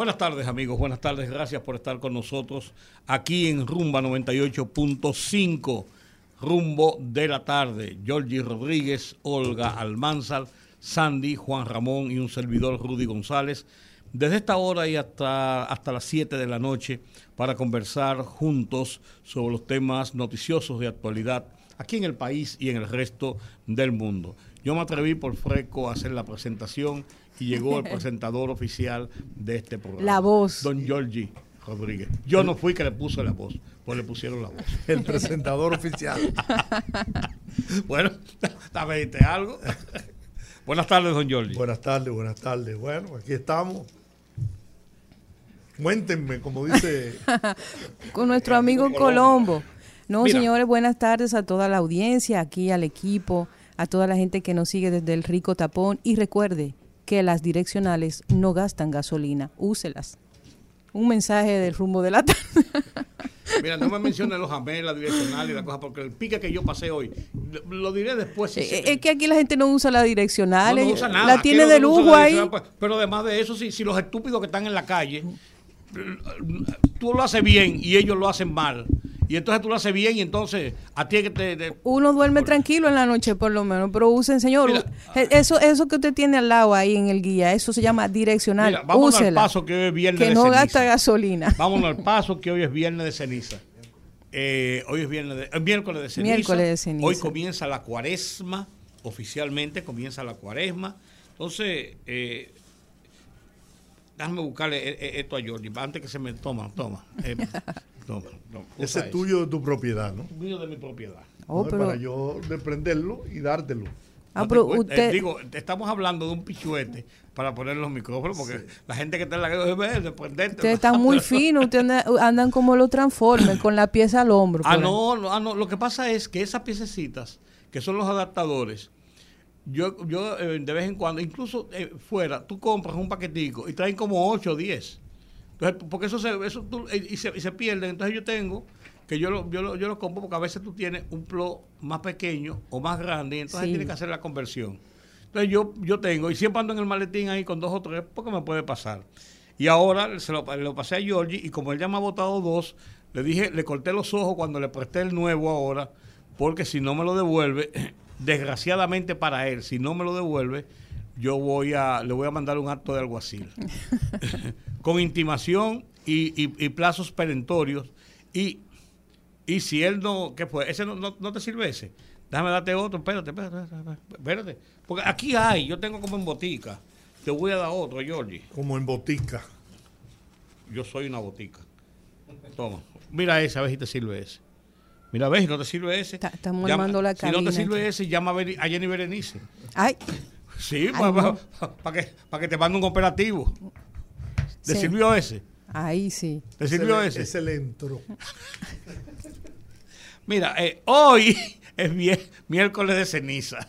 Buenas tardes amigos, buenas tardes, gracias por estar con nosotros aquí en Rumba 98.5, Rumbo de la tarde. Georgie Rodríguez, Olga Almanzar, Sandy, Juan Ramón y un servidor Rudy González. Desde esta hora y hasta, hasta las 7 de la noche para conversar juntos sobre los temas noticiosos de actualidad aquí en el país y en el resto del mundo. Yo me atreví por Freco a hacer la presentación y llegó el presentador oficial de este programa. La voz. Don Georgie Rodríguez. Yo no fui que le puso la voz, pues le pusieron la voz. El presentador oficial. bueno, ¿te algo? buenas tardes, don Georgie. Buenas tardes, buenas tardes. Bueno, aquí estamos. Cuéntenme, como dice... Con nuestro amigo Colombo. No, señores, buenas tardes a toda la audiencia, aquí al equipo, a toda la gente que nos sigue desde el rico tapón. Y recuerde, que las direccionales no gastan gasolina, úselas. Un mensaje del rumbo de la tarde. Mira, no me menciones los amelas, la direccional y la cosa, porque el pique que yo pasé hoy, lo diré después. Eh, es que aquí la gente no usa la direccional, no, usa nada. la tiene de lujo ahí. Pues, pero además de eso, si, si los estúpidos que están en la calle, tú lo haces bien y ellos lo hacen mal, y entonces tú lo haces bien y entonces a ti que te... Uno duerme tranquilo en la noche por lo menos, pero usen, señor, e, eso eso que usted tiene al lado ahí en el guía, eso se llama direccional. Mira, vámonos al paso que hoy es viernes que no gasta gasolina. Vámonos al paso que hoy es viernes de ceniza. Eh, hoy es viernes de, eh, miércoles de ceniza. Miércoles de ceniza. Hoy comienza la cuaresma, oficialmente comienza la cuaresma. Entonces, eh, déjame buscarle esto a Jordi, antes que se me toma, toma. No, no. Ese es tuyo de tu propiedad, ¿no? Mío de mi propiedad. Oh, Para yo desprenderlo y dártelo. Ah, pero usted... digo, estamos hablando de un pichuete para poner los micrófonos, porque la gente que está en la calle desprenderte. Ustedes están muy finos, ustedes andan como los transformes, con la pieza al hombro. Ah no, ah, no, lo que pasa es que esas piececitas, que son los adaptadores, yo, yo eh, de vez en cuando, incluso eh, fuera, tú compras un paquetico y traen como 8 o 10 porque eso se, eso y, se, y se pierde. Entonces yo tengo que yo lo, yo, lo, yo lo compro porque a veces tú tienes un plo más pequeño o más grande y entonces tienes que hacer la conversión. Entonces yo, yo tengo, y siempre ando en el maletín ahí con dos o tres porque me puede pasar. Y ahora se lo, lo pasé a Georgie y como él ya me ha votado dos, le dije, le corté los ojos cuando le presté el nuevo ahora, porque si no me lo devuelve, desgraciadamente para él, si no me lo devuelve, yo voy a, le voy a mandar un acto de alguacil. con intimación y, plazos perentorios. Y, y si él no, ¿qué fue? ¿Ese no, no, te sirve ese? Déjame darte otro, espérate, espérate, espérate, Porque aquí hay, yo tengo como en botica. Te voy a dar otro, Georgie. Como en botica. Yo soy una botica. Toma. Mira ese, a ver si te sirve ese. Mira, a ver si no te sirve ese. Estamos armando la Si no te sirve ese, llama a Jenny Berenice. Ay. Sí, para que, para que te mande un operativo. ¿Le sirvió ese? Ahí sí. ¿Le sirvió ese? Ese le entró. Mira, eh, hoy es miércoles de ceniza.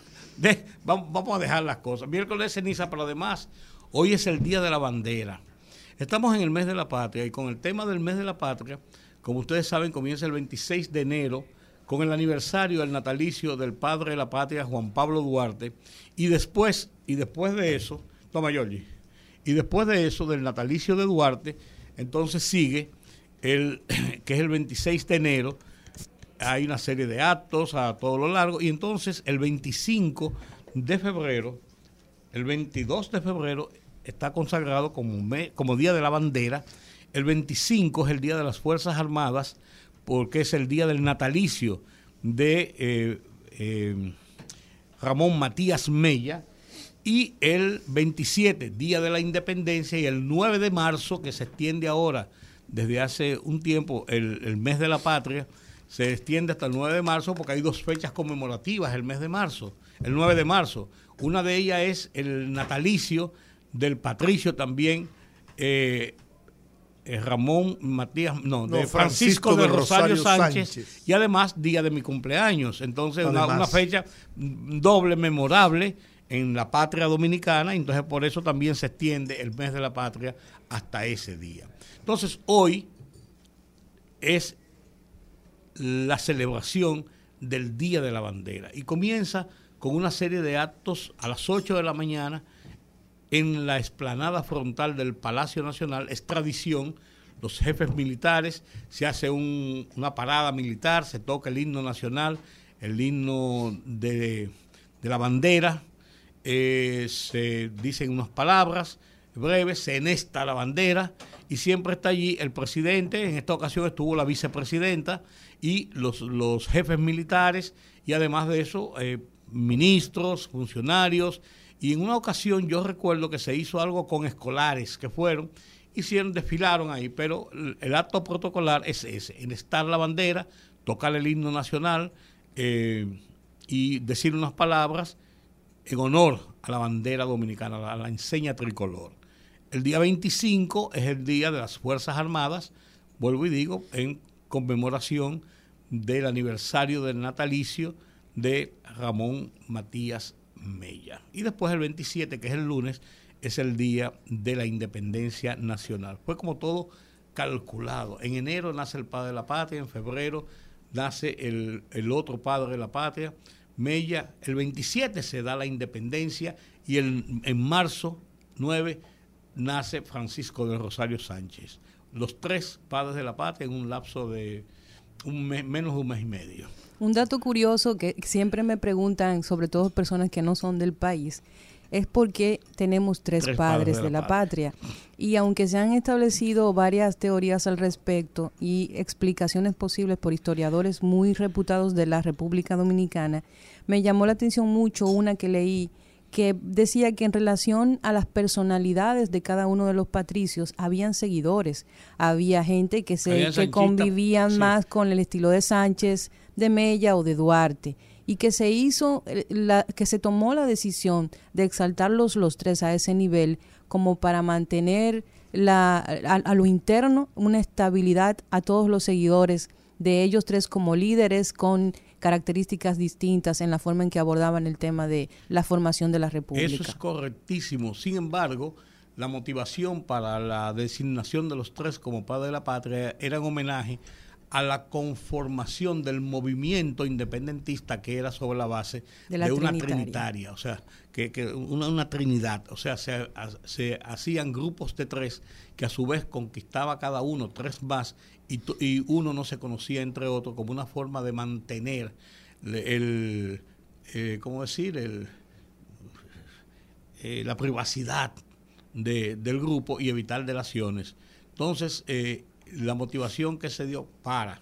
vamos, a dejar las cosas. Miércoles de ceniza, pero además, hoy es el Día de la Bandera. Estamos en el mes de la patria y con el tema del mes de la patria, como ustedes saben, comienza el 26 de enero con el aniversario del natalicio del padre de la patria, Juan Pablo Duarte. Y después, y después de eso, toma Giorgi. Y después de eso, del natalicio de Duarte, entonces sigue el que es el 26 de enero. Hay una serie de actos a todo lo largo. Y entonces el 25 de febrero, el 22 de febrero, está consagrado como, como Día de la Bandera. El 25 es el Día de las Fuerzas Armadas, porque es el día del natalicio de eh, eh, Ramón Matías Mella, y el 27, Día de la Independencia, y el 9 de marzo, que se extiende ahora desde hace un tiempo, el, mes de la patria, se extiende hasta el 9 de marzo porque hay dos fechas conmemorativas el mes de marzo, el 9 de marzo. Una de ellas es el natalicio del patricio también, eh, Ramón Matías, no, de Francisco, de Rosario, Sánchez, y además día de mi cumpleaños. Entonces, una, fecha doble memorable en la patria dominicana, entonces por eso también se extiende el mes de la patria hasta ese día. Entonces, hoy es la celebración del Día de la Bandera y comienza con una serie de actos a las 8 de la mañana en la explanada frontal del Palacio Nacional. Es tradición, los jefes militares, se hace una parada militar, se toca el himno nacional, el himno de, la bandera, eh, se dicen unas palabras breves, se enesta la bandera y siempre está allí el presidente, en esta ocasión estuvo la vicepresidenta y los, jefes militares y además de eso eh, ministros, funcionarios y en una ocasión yo recuerdo que se hizo algo con escolares que fueron, hicieron, desfilaron ahí, pero el acto protocolar es ese, estar la bandera, tocar el himno nacional eh, y decir unas palabras en honor a la bandera dominicana, a la enseña tricolor. El día 25 es el día de las Fuerzas Armadas, vuelvo y digo, en conmemoración del aniversario del natalicio de Ramón Matías Mella. Y después el 27, que es el lunes, es el día de la independencia nacional. Fue como todo calculado. En enero nace el padre de la patria, en febrero nace el, el otro padre de la patria, Mella. El 27 se da la independencia y el, en marzo 9 nace Francisco de Rosario Sánchez. Los tres padres de la patria en un lapso de un menos de un mes y medio. Un dato curioso que siempre me preguntan, sobre todo personas que no son del país, es porque tenemos tres, padres, de, la, patria. Y aunque se han establecido varias teorías al respecto y explicaciones posibles por historiadores muy reputados de la República Dominicana, me llamó la atención mucho una que leí que decía que en relación a las personalidades de cada uno de los patricios habían seguidores, había gente que se que convivían más con el estilo de Sánchez, de Mella o de Duarte y que se hizo eh, la, que se tomó la decisión de exaltarlos los tres a ese nivel como para mantener la, a lo interno una estabilidad a todos los seguidores de ellos tres como líderes con características distintas en la forma en que abordaban el tema de la formación de la República. Eso es correctísimo. Sin embargo, la motivación para la designación de los tres como padre de la patria era en homenaje a la conformación del movimiento independentista que era sobre la base de, una trinitaria, o sea, que, una, trinidad, o sea, se, se, hacían grupos de tres que a su vez conquistaba cada uno tres más y, uno no se conocía entre otros como una forma de mantener el, eh, ¿cómo decir? El, eh, la privacidad del grupo y evitar delaciones. Entonces, eh, la motivación que se dio para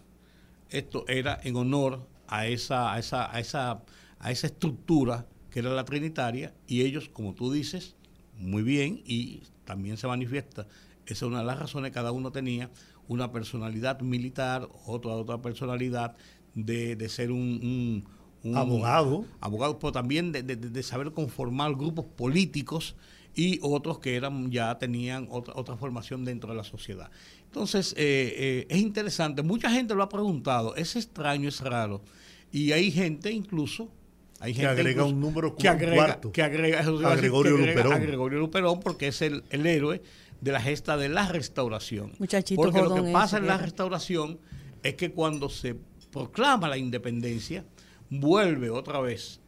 esto era en honor a esa, a esa, a esa, a esa estructura que era la trinitaria y ellos, como tú dices, muy bien y también se manifiesta, esa es una de las razones, cada uno tenía una personalidad militar, otra otra personalidad de, de ser un, abogado. Abogado, pero también de, de, saber conformar grupos políticos y otros que eran ya tenían otra, otra formación dentro de la sociedad. Entonces, eh, eh, es interesante, mucha gente lo ha preguntado, es extraño, es raro, y hay gente incluso... Hay que agrega un número que agrega, que agrega, a Gregorio Luperón. A Gregorio Luperón porque es el, el héroe de la gesta de la restauración. Porque lo que pasa en la restauración es que cuando se proclama la independencia, vuelve otra vez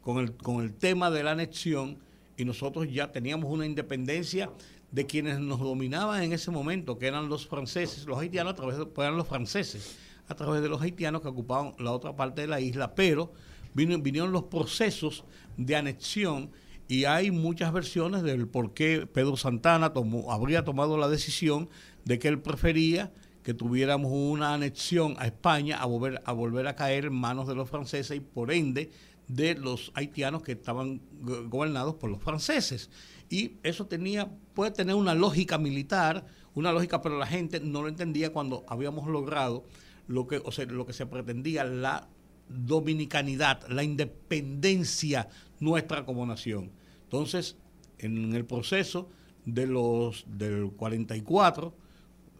con el, con el tema de la anexión y nosotros ya teníamos una independencia de quienes nos dominaban en ese momento, que eran los franceses, los haitianos a través de, pues eran los franceses, a través de los haitianos que ocupaban la otra parte de la isla, pero vinieron los procesos de anexión y hay muchas versiones del por qué Pedro Santana tomó, habría tomado la decisión de que él prefería que tuviéramos una anexión a España a volver a, volver a caer en manos de los franceses y por ende de los haitianos que estaban gobernados por los franceses. Y eso tenía, puede tener una lógica militar, una lógica, pero la gente no lo entendía cuando habíamos logrado lo que, o sea, lo que se pretendía, la dominicanidad, la independencia nuestra como nación. Entonces, en el proceso de los del 44,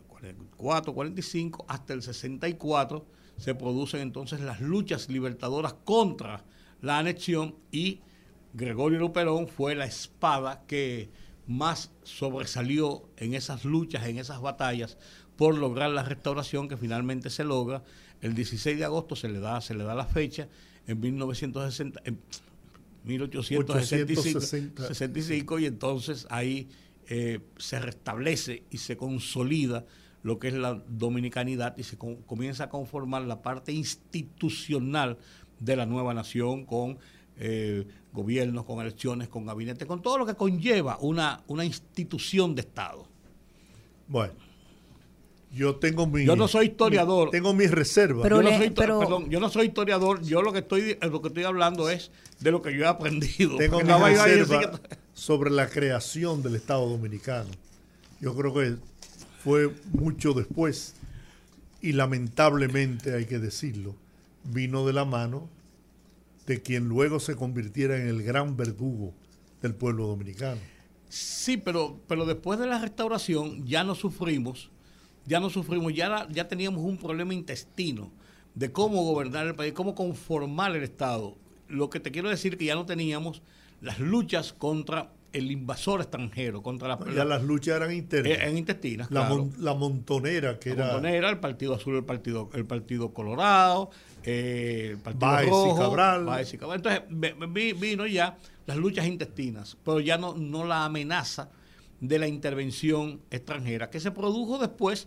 44, 45, hasta el 64 se producen entonces las luchas libertadoras contra la anexión y Gregorio Luperón fue la espada que más sobresalió en esas luchas, en esas batallas, por lograr la restauración que finalmente se logra. El 16 de agosto se le da, se le da la fecha, en 1960, en 1865, y entonces ahí eh, se restablece y se consolida lo que es la dominicanidad y se comienza a conformar la parte institucional de la nueva nación con eh, gobiernos, con elecciones, con gabinetes, con todo lo que conlleva una, una institución de Estado. Bueno, yo tengo mi. Yo no soy historiador. tengo mis reservas. Pero yo, no soy, perdón, yo no soy historiador. Yo lo que estoy lo que estoy hablando es de lo que yo he aprendido. Tengo mis reservas sobre la creación del Estado Dominicano. Yo creo que fue mucho después y lamentablemente hay que decirlo, vino de la mano de quien luego se convirtiera en el gran verdugo del pueblo dominicano. Sí, pero, pero después de la restauración ya no sufrimos, ya no sufrimos, ya, ya teníamos un problema intestino de cómo gobernar el país, cómo conformar el Estado. Lo que te quiero decir es que ya no teníamos las luchas contra el invasor extranjero, contra la... Ya las luchas eran internas. Eh, en intestinas, la, la montonera, que la era... montonera, el Partido Azul, el Partido, el partido Colorado, eh, el Partido Baez Rojo, y Cabral. Baez y Cabral. Entonces vino ya las luchas intestinas, pero ya no, no la amenaza de la intervención extranjera, que se produjo después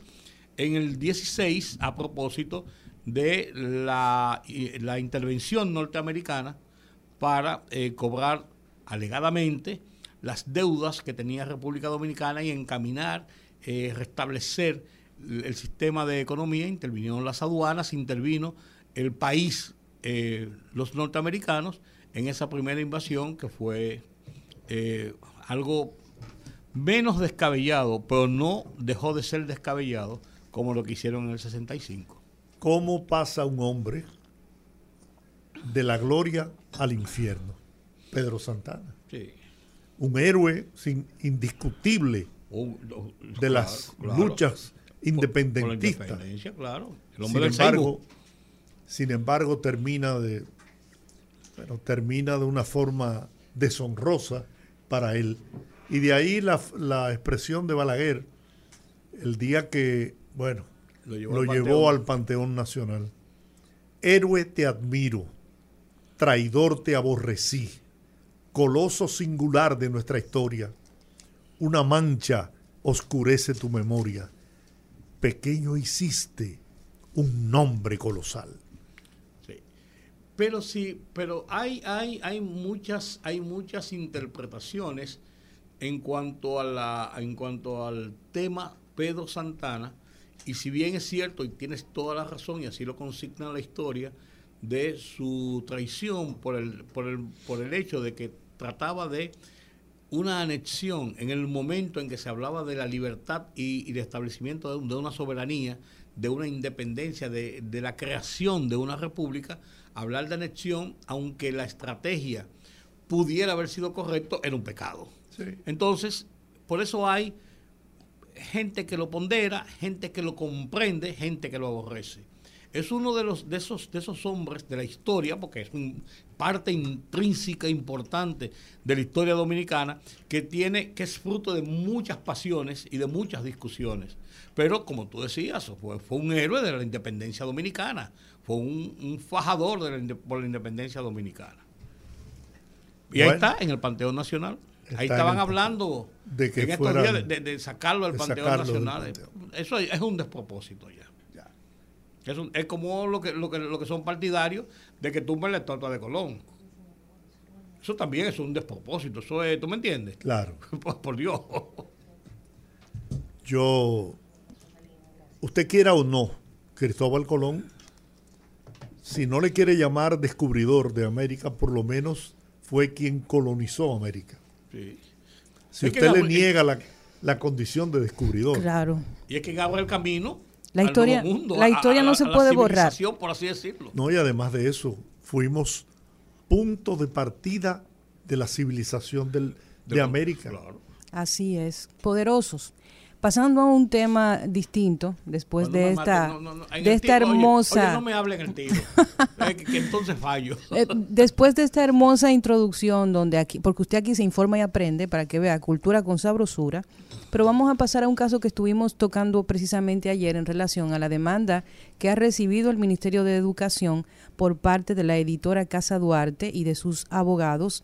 en el 16 a propósito de la, la intervención norteamericana para eh, cobrar alegadamente las deudas que tenía República Dominicana y encaminar, eh, restablecer el sistema de economía, intervinieron las aduanas, intervino el país, eh, los norteamericanos, en esa primera invasión que fue eh, algo menos descabellado, pero no dejó de ser descabellado como lo que hicieron en el 65. ¿Cómo pasa un hombre de la gloria al infierno? Pedro Santana. Sí un héroe sin, indiscutible de las luchas independentistas. sin embargo, sin embargo, termina de termina de una forma deshonrosa para él. Y de ahí la, la expresión de Balaguer, el día que, bueno, lo llevó, llevó al Panteón Nacional. Héroe te admiro, traidor te aborrecí coloso singular de nuestra historia. Una mancha oscurece tu memoria. Pequeño hiciste un nombre colosal. Pero sí, pero hay, hay, hay, muchas, hay muchas interpretaciones en cuanto, a la, en cuanto al tema Pedro Santana, y si bien es cierto, y tienes toda la razón, y así lo consigna la historia, de su traición por el, por el, por el hecho de que trataba de una anexión en el momento en que se hablaba de la libertad y, de establecimiento de, una soberanía, de una independencia, de, la creación de una república, hablar de anexión, aunque la estrategia pudiera haber sido correcto, era un pecado. Entonces, por eso hay gente que lo pondera, gente que lo comprende, gente que lo aborrece es uno de los de esos de esos hombres de la historia porque es un parte intrínseca importante de la historia dominicana que tiene que es fruto de muchas pasiones y de muchas discusiones. Pero como tú decías fue, fue un héroe de la independencia dominicana fue un, fajador de la, por la independencia dominicana. Y ahí está en el panteón nacional. Ahí estaban hablando de que en estos días de, sacarlo del panteón nacional. Eso es un despropósito ya es, es como lo que, lo, que, lo que son partidarios de que tumben la estatua de Colón. Eso también es un despropósito. Eso es, ¿Tú me entiendes? Claro. por, Dios. Yo, usted quiera o no, Cristóbal Colón, si no le quiere llamar descubridor de América, por lo menos fue quien colonizó América. Sí. Si usted le niega la, la, condición de descubridor. Claro. Y es que abre el camino la historia, la historia no se puede borrar. Por así decirlo. No, y además de eso, fuimos punto de partida de la civilización del, de, América. Así es, poderosos. Pasando a un tema distinto, después de esta, de esta hermosa... no me hablen el tiro, que, entonces fallo. Eh, después de esta hermosa introducción, donde aquí, porque usted aquí se informa y aprende para que vea cultura con sabrosura, pero vamos a pasar a un caso que estuvimos tocando precisamente ayer en relación a la demanda que ha recibido el Ministerio de Educación por parte de la editora Casa Duarte y de sus abogados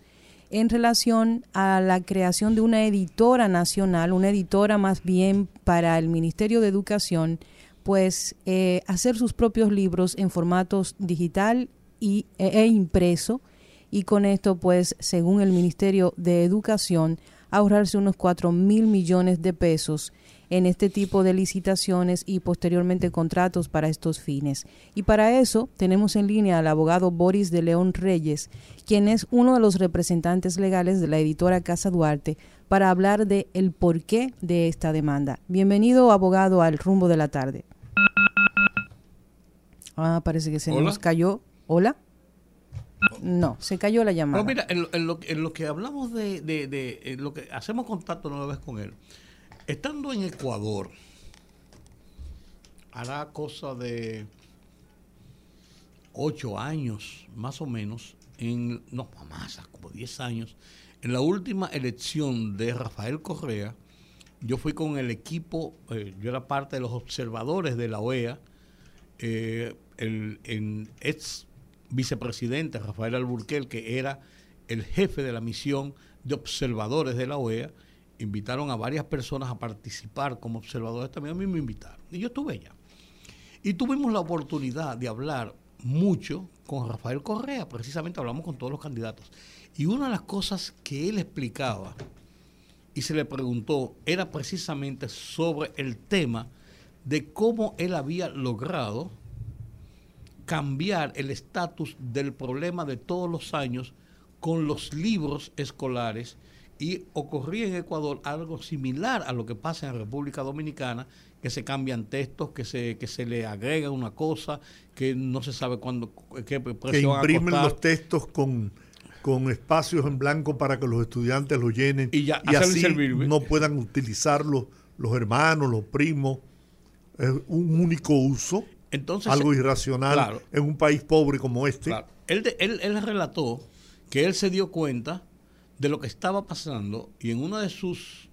en relación a la creación de una editora nacional, una editora más bien para el Ministerio de Educación, pues eh, hacer sus propios libros en formatos digital y, e, e impreso. Y con esto pues según el Ministerio de Educación ahorrarse unos 4 mil millones de pesos en este tipo de licitaciones y posteriormente contratos para estos fines. Y para eso tenemos en línea al abogado Boris de León Reyes, quien es uno de los representantes legales de la editora Casa Duarte, para hablar de el porqué de esta demanda. Bienvenido, abogado, al rumbo de la tarde. Ah, parece que se nos cayó. ¿Hola? No, se cayó la llamada. mira, en lo, que hablamos de, de, lo que hacemos contacto nueva vez con él, Estando en Ecuador, hará cosa de ocho años, más o menos, en, no, más, como diez años, en la última elección de Rafael Correa, yo fui con el equipo, eh, yo era parte de los observadores de la OEA, eh, el, ex vicepresidente Rafael Alburquel, que era el jefe de la misión de observadores de la OEA, invitaron a varias personas a participar como observadores, también a mí me invitaron. Y yo estuve allá. Y tuvimos la oportunidad de hablar mucho con Rafael Correa, precisamente hablamos con todos los candidatos. Y una de las cosas que él explicaba y se le preguntó era precisamente sobre el tema de cómo él había logrado cambiar el estatus del problema de todos los años con los libros escolares y ocurría en Ecuador algo similar a lo que pasa en República Dominicana, que se cambian textos, que se, que se le agrega una cosa, que no se sabe cuándo, qué Que imprimen los textos con, con espacios en blanco para que los estudiantes los llenen y, ya, así no puedan utilizarlos los hermanos, los primos. Es un único uso, Entonces, algo irracional en un país pobre como este. Él, él, él relató que él se dio cuenta de lo que estaba pasando y en una de sus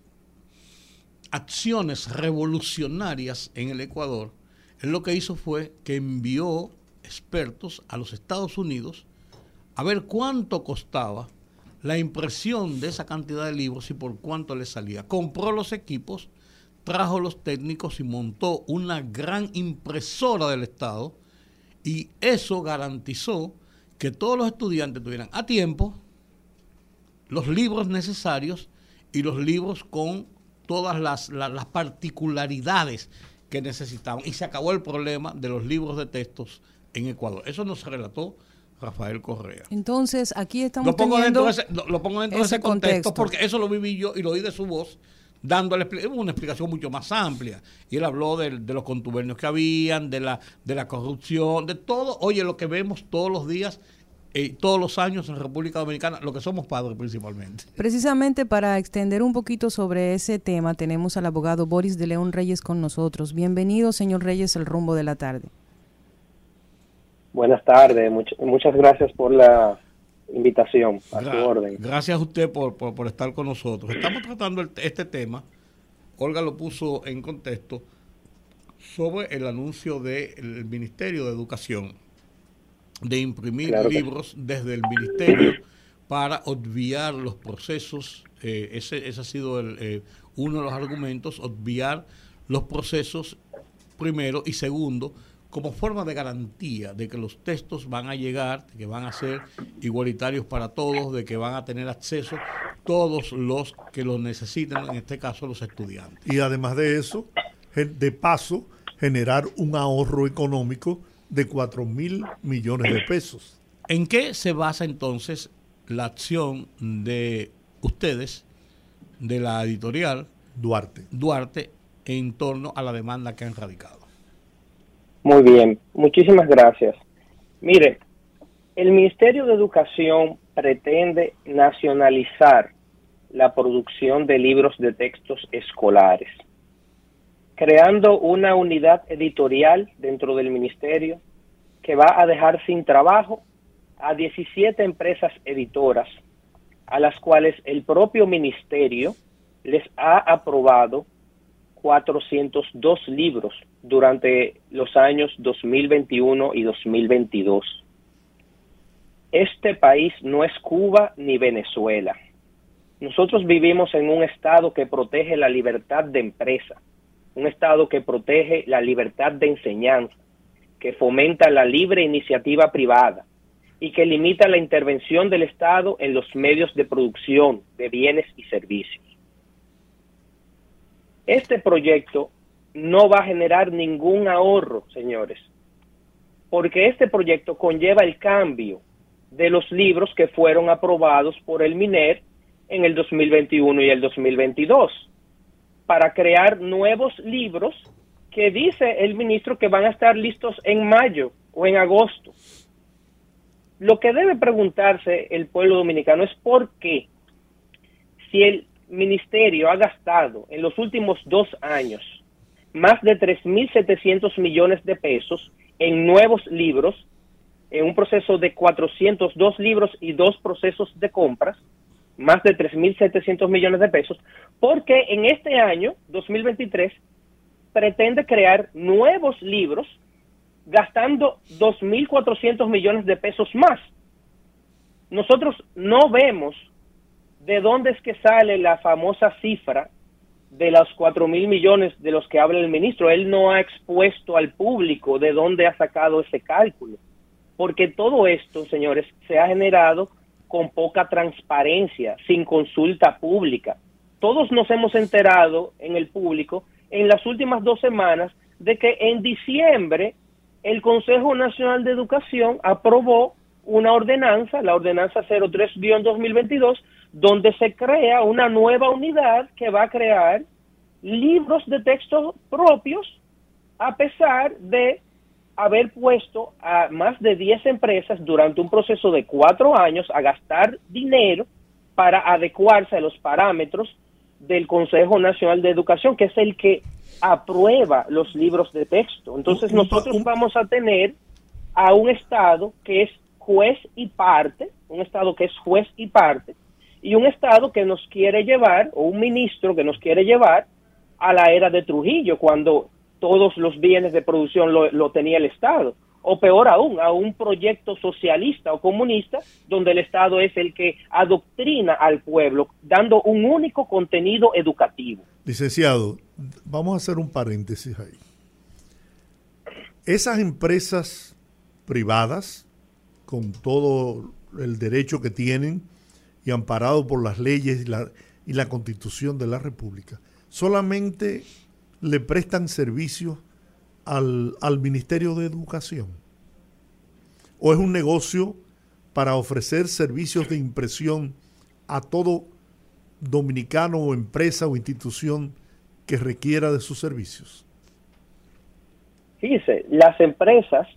acciones revolucionarias en el Ecuador, él lo que hizo fue que envió expertos a los Estados Unidos a ver cuánto costaba la impresión de esa cantidad de libros y por cuánto le salía. Compró los equipos, trajo los técnicos y montó una gran impresora del Estado y eso garantizó que todos los estudiantes tuvieran a tiempo los libros necesarios y los libros con todas las, las, particularidades que necesitaban. Y se acabó el problema de los libros de textos en Ecuador. Eso nos relató Rafael Correa. Entonces, aquí estamos lo pongo dentro de ese, lo, pongo dentro de ese contexto, porque eso lo viví yo y lo oí de su voz, dándole una explicación mucho más amplia. Y él habló de, de, los contubernios que habían, de la, de la corrupción, de todo, oye, lo que vemos todos los días eh, todos los años en República Dominicana, lo que somos padres principalmente. Precisamente para extender un poquito sobre ese tema, tenemos al abogado Boris de León Reyes con nosotros. Bienvenido, señor Reyes, el rumbo de la tarde. Buenas tardes, muchas gracias por la invitación, a su orden. Gracias a usted por, por, estar con nosotros. Estamos tratando este tema, Olga lo puso en contexto, sobre el anuncio del Ministerio de Educación de imprimir libros desde el ministerio para obviar los procesos. Eh, ese, ese, ha sido el, eh, uno de los argumentos, obviar los procesos primero y segundo como forma de garantía de que los textos van a llegar, de que van a ser igualitarios para todos, de que van a tener acceso todos los que los necesiten, en este caso los estudiantes. Y además de eso, de paso, generar un ahorro económico de 4 mil millones de pesos. ¿En qué se basa entonces la acción de ustedes, de la editorial Duarte, Duarte en torno a la demanda que han radicado? Muy bien, muchísimas gracias. Mire, el Ministerio de Educación pretende nacionalizar la producción de libros de textos escolares. Creando una unidad editorial dentro del ministerio que va a dejar sin trabajo a 17 empresas editoras a las cuales el propio ministerio les ha aprobado 402 libros durante los años 2021 y 2022. Este país no es Cuba ni Venezuela. Nosotros vivimos en un Estado que protege la libertad de empresa, un Estado que protege la libertad de enseñanza, que fomenta la libre iniciativa privada y que limita la intervención del Estado en los medios de producción de bienes y servicios. Este proyecto no va a generar ningún ahorro, señores, porque este proyecto conlleva el cambio de los libros que fueron aprobados por el MINER en el 2021 y el 2022 para crear nuevos libros que dice el ministro que van a estar listos en mayo o en agosto. Lo que debe preguntarse el pueblo dominicano es por qué, si el ministerio ha gastado en los últimos dos años más de 3.700 millones de pesos en nuevos libros, en un proceso de 402 libros y dos procesos de compras, más de 3.700 millones de pesos, porque en este año, 2023, pretende crear nuevos libros gastando 2.400 millones de pesos más. Nosotros no vemos de dónde es que sale la famosa cifra de los 4.000 millones de los que habla el ministro. Él no ha expuesto al público de dónde ha sacado ese cálculo, porque todo esto, señores, se ha generado con poca transparencia, sin consulta pública. Todos nos hemos enterado en el público en las últimas dos semanas de que en diciembre el Consejo Nacional de Educación aprobó una ordenanza, la ordenanza 03-2022, donde se crea una nueva unidad que va a crear libros de texto propios a pesar de haber puesto a más de 10 empresas durante un proceso de cuatro años a gastar dinero para adecuarse a los parámetros del Consejo Nacional de Educación, que es el que aprueba los libros de texto. Entonces nosotros vamos a tener a un Estado que es juez y parte, un Estado que es juez y parte, y un Estado que nos quiere llevar, o un ministro que nos quiere llevar a la era de Trujillo, cuando todos los bienes de producción lo, tenía el Estado. O peor aún, a un proyecto socialista o comunista donde el Estado es el que adoctrina al pueblo, dando un único contenido educativo. Licenciado, vamos a hacer un paréntesis ahí. Esas empresas privadas, con todo el derecho que tienen y amparado por las leyes y la, constitución de la República, solamente le prestan servicio al, al Ministerio de Educación? ¿O es un negocio para ofrecer servicios de impresión a todo dominicano o empresa o institución que requiera de sus servicios? Fíjese, las empresas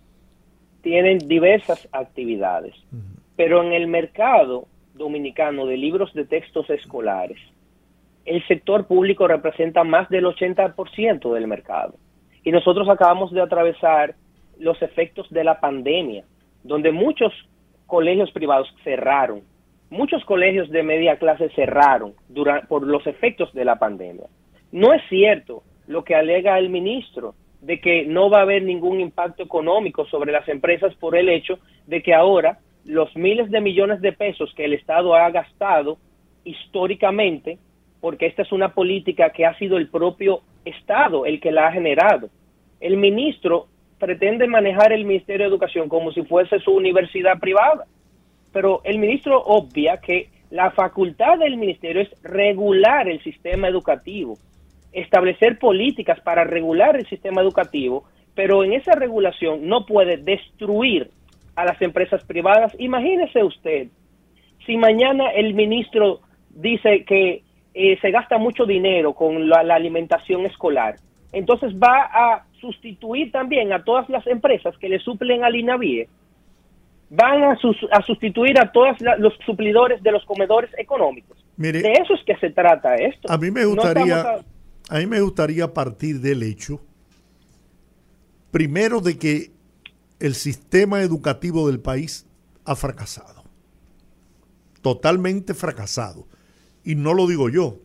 tienen diversas actividades, pero en el mercado dominicano de libros de textos escolares, el sector público representa más del 80% del mercado. Y nosotros acabamos de atravesar los efectos de la pandemia, donde muchos colegios privados cerraron, muchos colegios de media clase cerraron por los efectos de la pandemia. No es cierto lo que alega el ministro de que no va a haber ningún impacto económico sobre las empresas por el hecho de que ahora los miles de millones de pesos que el Estado ha gastado históricamente porque esta es una política que ha sido el propio Estado el que la ha generado. El ministro pretende manejar el Ministerio de Educación como si fuese su universidad privada, pero el ministro obvia que la facultad del ministerio es regular el sistema educativo, establecer políticas para regular el sistema educativo, pero en esa regulación no puede destruir a las empresas privadas. Imagínese usted, si mañana el ministro dice que eh, se gasta mucho dinero con la, alimentación escolar. Entonces va a sustituir también a todas las empresas que le suplen al INAVIE, van a, a sustituir a todos los suplidores de los comedores económicos. de eso es que se trata esto. A mí me gustaría, a mí me gustaría partir del hecho, primero de que el sistema educativo del país ha fracasado, totalmente fracasado. Y no lo digo yo,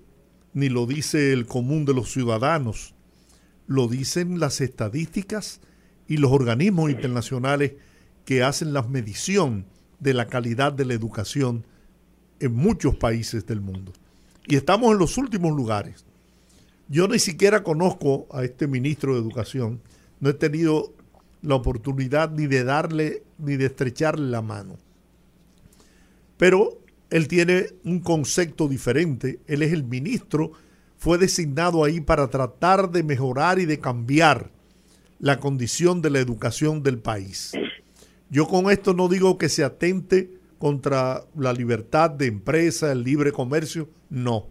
ni lo dice el común de los ciudadanos, lo dicen las estadísticas y los organismos internacionales que hacen la medición de la calidad de la educación en muchos países del mundo. Y estamos en los últimos lugares. Yo ni siquiera conozco a este ministro de Educación, no he tenido la oportunidad ni de darle ni de estrecharle la mano. Pero él tiene un concepto diferente, él es el ministro, fue designado ahí para tratar de mejorar y de cambiar la condición de la educación del país. Yo con esto no digo que se atente contra la libertad de empresa, el libre comercio, no.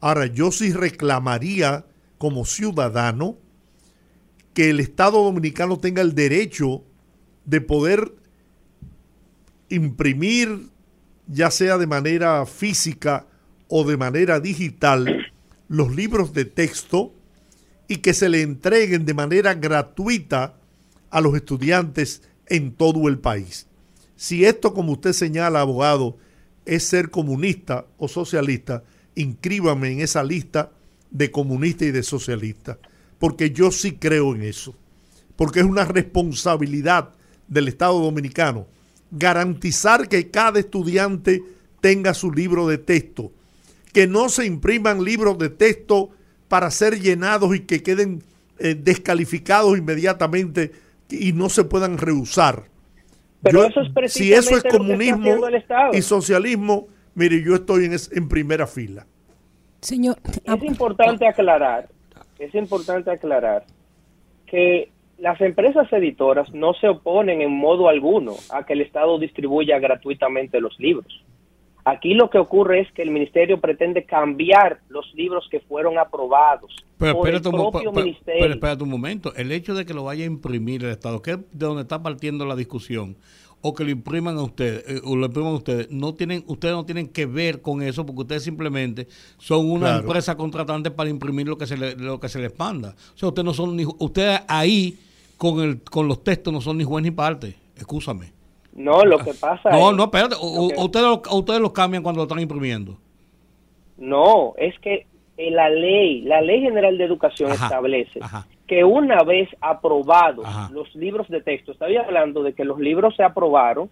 Ahora, yo sí reclamaría como ciudadano que el Estado dominicano tenga el derecho de poder imprimir, ya sea de manera física o de manera digital, los libros de texto y que se le entreguen de manera gratuita a los estudiantes en todo el país. Si esto, como usted señala, abogado, es ser comunista o socialista, inscríbame en esa lista de comunista y de socialista, porque yo sí creo en eso, porque es una responsabilidad del Estado Dominicano garantizar que cada estudiante tenga su libro de texto, que no se impriman libros de texto para ser llenados y que queden eh, descalificados inmediatamente y no se puedan rehusar pero eso es si eso es comunismo y socialismo, mire, yo estoy en, en primera fila. Señor, es importante aclarar, es importante aclarar que las empresas editoras no se oponen en modo alguno a que el Estado distribuya gratuitamente los libros. Aquí lo que ocurre es que el ministerio pretende cambiar los libros que fueron aprobados pero por el propio ministerio. Pero espérate un momento, el hecho de que lo vaya a imprimir el Estado, que es de donde está partiendo la discusión, o que lo impriman a ustedes, eh, o lo impriman a ustedes, no tienen, ustedes no tienen que ver con eso porque ustedes simplemente son una empresa contratante para imprimir lo que se le, lo que se les manda. O sea, ustedes no son ni, ustedes ahí con el, con los textos no son ni juez ni parte, escúchame. No, lo que pasa no, es... No, espérate, ustedes, ustedes los cambian cuando lo están imprimiendo. No, es que la ley, la Ley General de Educación establece que una vez aprobados los libros de texto, estoy hablando de que los libros se aprobaron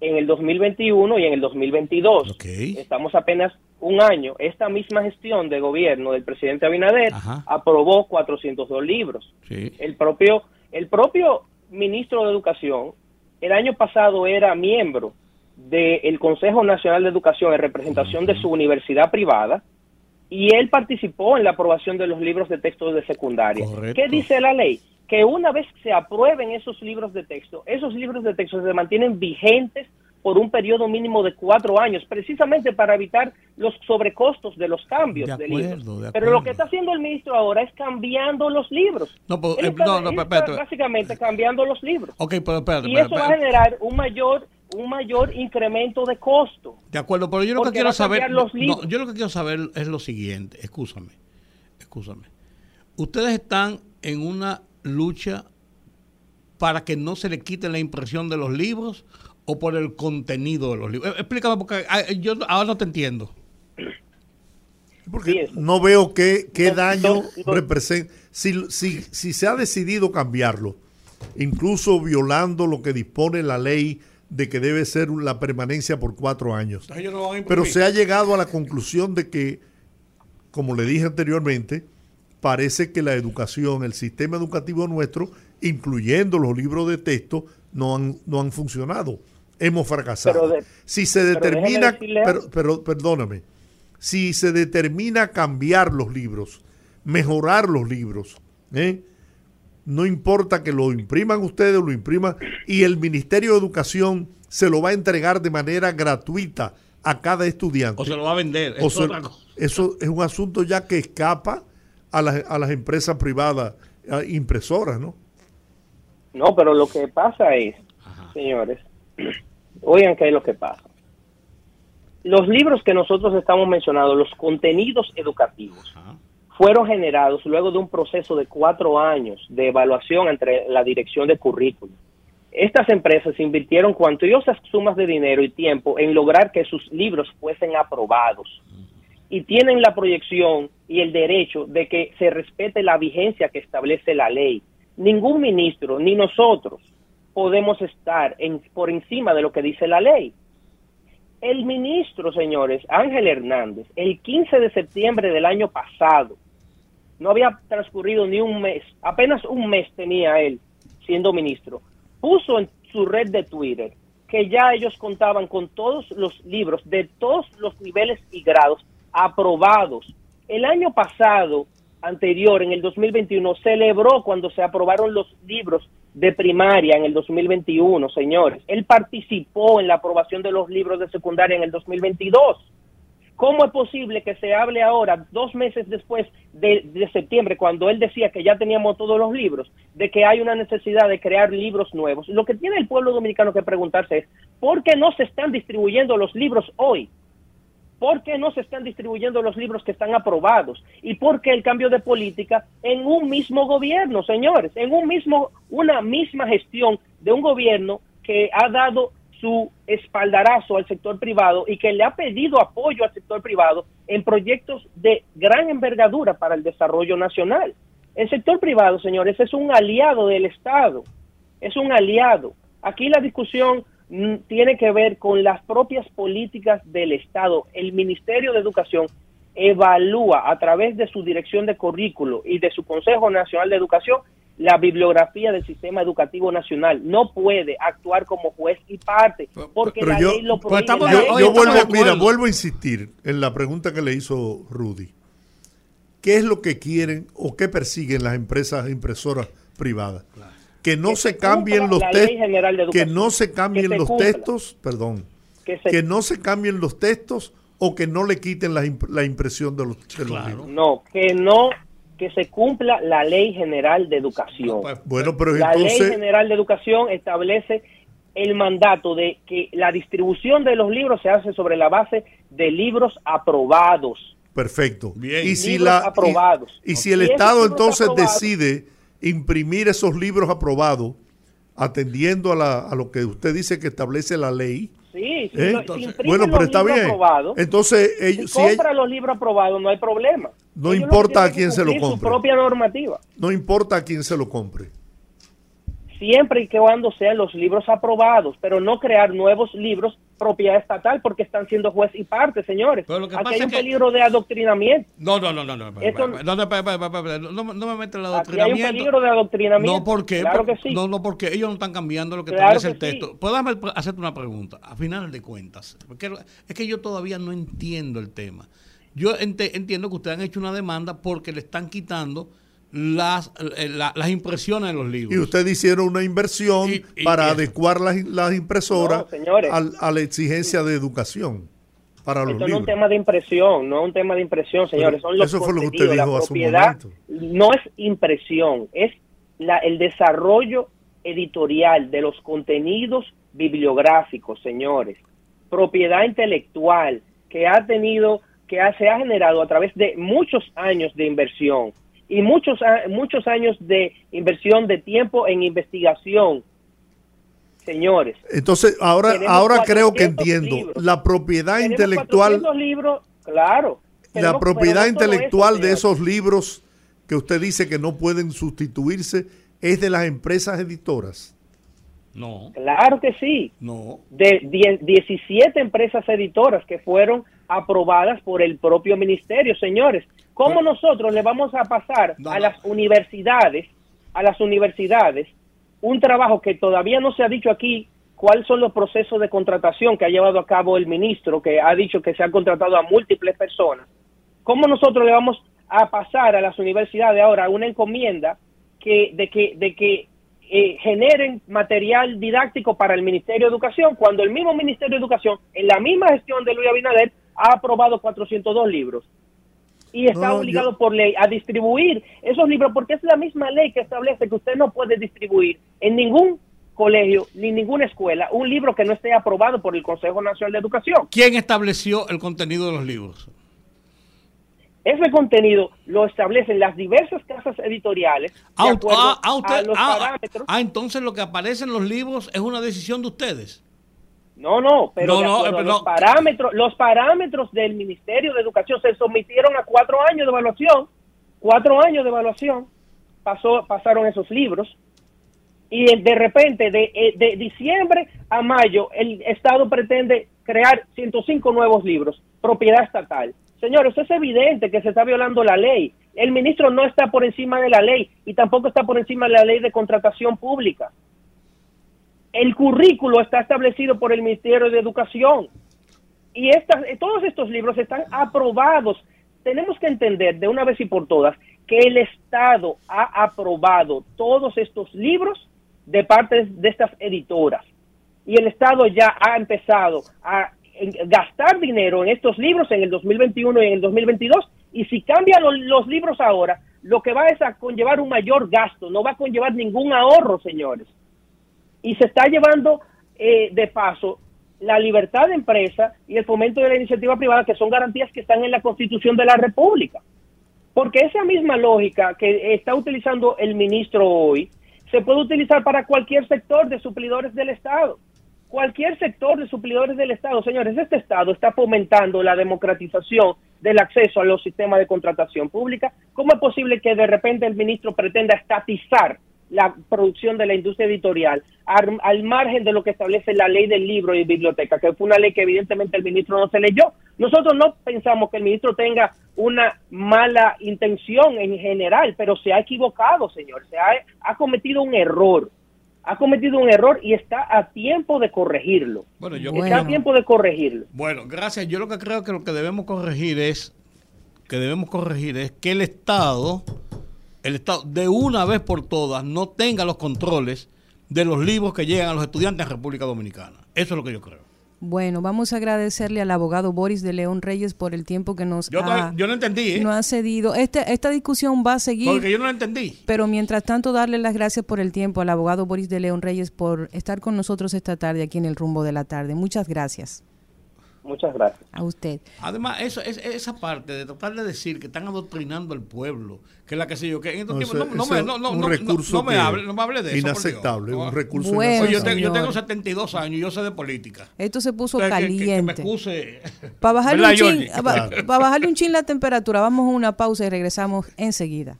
en el 2021 y en el 2022. Estamos apenas un año. Esta misma gestión de gobierno del presidente Abinader aprobó 402 libros. El propio el propio ministro de Educación el año pasado era miembro del Consejo Nacional de Educación en representación de su universidad privada y él participó en la aprobación de los libros de texto de secundaria. ¿Qué dice la ley? Que una vez se aprueben esos libros de texto, esos libros de texto se mantienen vigentes por un periodo mínimo de cuatro años, precisamente para evitar los sobrecostos de los cambios de, libros. Pero lo que está haciendo el ministro ahora es cambiando los libros. No, pues, eh, básicamente cambiando los libros. y eso va a generar un mayor un mayor incremento de costo. De acuerdo, pero yo lo que quiero saber, yo lo que quiero saber es lo siguiente, escúchame, escúchame. Ustedes están en una lucha para que no se le quite la impresión de los libros o por el contenido de los libros? Eh, explícame porque ah, yo ahora no te entiendo. Porque no veo qué, qué daño representa. Si, si, si se ha decidido cambiarlo, incluso violando lo que dispone la ley de que debe ser la permanencia por cuatro años. Pero se ha llegado a la conclusión de que, como le dije anteriormente, parece que la educación, el sistema educativo nuestro, incluyendo los libros de texto, no han, no han funcionado hemos fracasado. si se determina, pero, perdóname, si se determina cambiar los libros, mejorar los libros, ¿eh? No importa que lo impriman ustedes o lo impriman, y el Ministerio de Educación se lo va a entregar de manera gratuita a cada estudiante. O se lo va a vender. Eso, eso es un asunto ya que escapa a las, a las empresas privadas impresoras, ¿no? No, pero lo que pasa es, señores, Oigan qué es lo que pasa. Los libros que nosotros estamos mencionando, los contenidos educativos, fueron generados luego de un proceso de cuatro años de evaluación entre la dirección de currículum. Estas empresas invirtieron cuantiosas sumas de dinero y tiempo en lograr que sus libros fuesen aprobados y tienen la proyección y el derecho de que se respete la vigencia que establece la ley. Ningún ministro, ni nosotros, podemos estar por encima de lo que dice la ley. El ministro, señores, Ángel Hernández, el 15 de septiembre del año pasado, no había transcurrido ni un mes, apenas un mes tenía él siendo ministro, puso en su red de Twitter que ya ellos contaban con todos los libros de todos los niveles y grados aprobados. El año pasado, anterior, en el 2021, celebró cuando se aprobaron los libros de primaria en el 2021, señores. Él participó en la aprobación de los libros de secundaria en el 2022. ¿Cómo es posible que se hable ahora, dos meses después de, septiembre, cuando él decía que ya teníamos todos los libros, de que hay una necesidad de crear libros nuevos? Lo que tiene el pueblo dominicano que preguntarse es, ¿por qué no se están distribuyendo los libros hoy? ¿Por qué no se están distribuyendo los libros que están aprobados? ¿Y por qué el cambio de política en un mismo gobierno, señores? En un mismo, una misma gestión de un gobierno que ha dado su espaldarazo al sector privado y que le ha pedido apoyo al sector privado en proyectos de gran envergadura para el desarrollo nacional. El sector privado, señores, es un aliado del Estado, es un aliado. Aquí la discusión Mm, tiene que ver con las propias políticas del Estado. El Ministerio de Educación evalúa a través de su dirección de currículo y de su Consejo Nacional de Educación la bibliografía del sistema educativo nacional. No puede actuar como juez y parte porque la ley lo prohíbe. yo, vuelvo, mira, vuelvo a insistir en la pregunta que le hizo Rudy. ¿Qué es lo que quieren o qué persiguen las empresas impresoras privadas? que no se, cambien los textos, que no se cambien los textos, perdón, que, no se cambien los textos o que no le quiten la, impresión de los, libros. No, que no que se cumpla la ley general de educación. Pues, bueno, pero la ley general de educación establece el mandato de que la distribución de los libros se hace sobre la base de libros aprobados. Perfecto. Bien. Y si la aprobados. Y, si el Estado entonces decide imprimir esos libros aprobados, atendiendo a, la, a lo que usted dice que establece la ley. Sí, ¿Eh? bueno, pero está bien. Entonces, ellos, si, compra los libros aprobados, no hay problema. No importa a quién se lo compre. Su propia normativa. No importa a quién se lo compre siempre y cuando sean los libros aprobados, pero no crear nuevos libros propiedad estatal porque están siendo juez y parte, señores. Aquí hay un peligro de adoctrinamiento. No, no, no, no, no. no, me meten el adoctrinamiento. Aquí hay un peligro de adoctrinamiento. No, porque, claro que sí. no, no, porque ellos no están cambiando lo que establece el texto. ¿Puedo hacerte una pregunta? A final de cuentas, porque es que yo todavía no entiendo el tema. Yo entiendo que ustedes han hecho una demanda porque le están quitando las, eh, las impresiones de los libros. Y ustedes hicieron una inversión para adecuar las, las impresoras a la exigencia de educación. Para los Esto no es un tema de impresión, no es un tema de impresión, señores. Son los eso fue lo que usted dijo hace un momento. No es impresión, es la, el desarrollo editorial de los contenidos bibliográficos, señores. Propiedad intelectual que ha tenido, que se ha generado a través de muchos años de inversión y muchos, muchos años de inversión de tiempo en investigación. Señores. Entonces, ahora, ahora creo que entiendo. La propiedad intelectual. libros, claro. la propiedad intelectual de esos libros que usted dice que no pueden sustituirse es de las empresas editoras. No. Claro que sí. No. De 17 empresas editoras que fueron aprobadas por el propio ministerio, señores. ¿Cómo nosotros le vamos a pasar a las universidades, a las universidades, un trabajo que todavía no se ha dicho aquí cuáles son los procesos de contratación que ha llevado a cabo el ministro, que ha dicho que se ha contratado a múltiples personas? ¿Cómo nosotros le vamos a pasar a las universidades ahora una encomienda que, de que, de que eh, generen material didáctico para el Ministerio de Educación, cuando el mismo Ministerio de Educación, en la misma gestión de Luis Abinader, ha aprobado 402 libros y está obligado por ley a distribuir esos libros porque es la misma ley que establece que usted no puede distribuir en ningún colegio ni ninguna escuela un libro que no esté aprobado por el Consejo Nacional de Educación. ¿Quién estableció el contenido de los libros? Ese contenido lo establecen las diversas casas editoriales. Ah, ah, ah, ah, ah, entonces lo que aparece en los libros es una decisión de ustedes. No, no, pero, los parámetros, los parámetros del Ministerio de Educación se sometieron a cuatro años de evaluación, cuatro años de evaluación, pasó, pasaron esos libros y de repente de, eh, de diciembre a mayo el Estado pretende crear 105 nuevos libros, propiedad estatal. Señores, es evidente que se está violando la ley. El ministro no está por encima de la ley y tampoco está por encima de la ley de contratación pública. El currículo está establecido por el Ministerio de Educación y estas, todos estos libros están aprobados. Tenemos que entender de una vez y por todas que el Estado ha aprobado todos estos libros de parte de estas editoras y el Estado ya ha empezado a gastar dinero en estos libros en el 2021 y en el 2022 y si cambian los, libros ahora, lo que va es a conllevar un mayor gasto, no va a conllevar ningún ahorro, señores. Y se está llevando eh, de paso la libertad de empresa y el fomento de la iniciativa privada, que son garantías que están en la Constitución de la República. Porque esa misma lógica que está utilizando el ministro hoy, se puede utilizar para cualquier sector de suplidores del Estado cualquier sector de suplidores del Estado. Señores, este Estado está fomentando la democratización del acceso a los sistemas de contratación pública. ¿Cómo es posible que de repente el ministro pretenda estatizar la producción de la industria editorial al, margen de lo que establece la ley del libro y biblioteca, que fue una ley que evidentemente el ministro no se leyó? Nosotros no pensamos que el ministro tenga una mala intención en general, pero se ha equivocado, señor, se ha, ha cometido un error ha cometido un error y está a tiempo de corregirlo. Bueno, yo está a tiempo de corregirlo. Bueno, gracias. Yo lo que creo que lo que debemos corregir es que debemos corregir es que el Estado, el Estado de una vez por todas no tenga los controles de los libros que llegan a los estudiantes en República Dominicana. Eso es lo que yo creo. Bueno, vamos a agradecerle al abogado Boris de León Reyes por el tiempo que nos ha, yo no entendí, ¿eh? no ha cedido. Este, esta discusión va a seguir. Porque yo no la entendí. Pero mientras tanto, darle las gracias por el tiempo al abogado Boris de León Reyes por estar con nosotros esta tarde aquí en el rumbo de la tarde. Muchas gracias. Muchas gracias. A usted. Además, eso, es, esa parte de tratar de decir que están adoctrinando al pueblo, que es la que sé yo, que en estos tiempos no, me, no, no, no, me hable, no me hable de eso. Inaceptable, un recurso bueno, yo, tengo, yo, tengo, 72 años y yo sé de política. Esto se puso caliente. Que, me Para bajarle, un chin, para bajarle un chin la temperatura, vamos a una pausa y regresamos enseguida.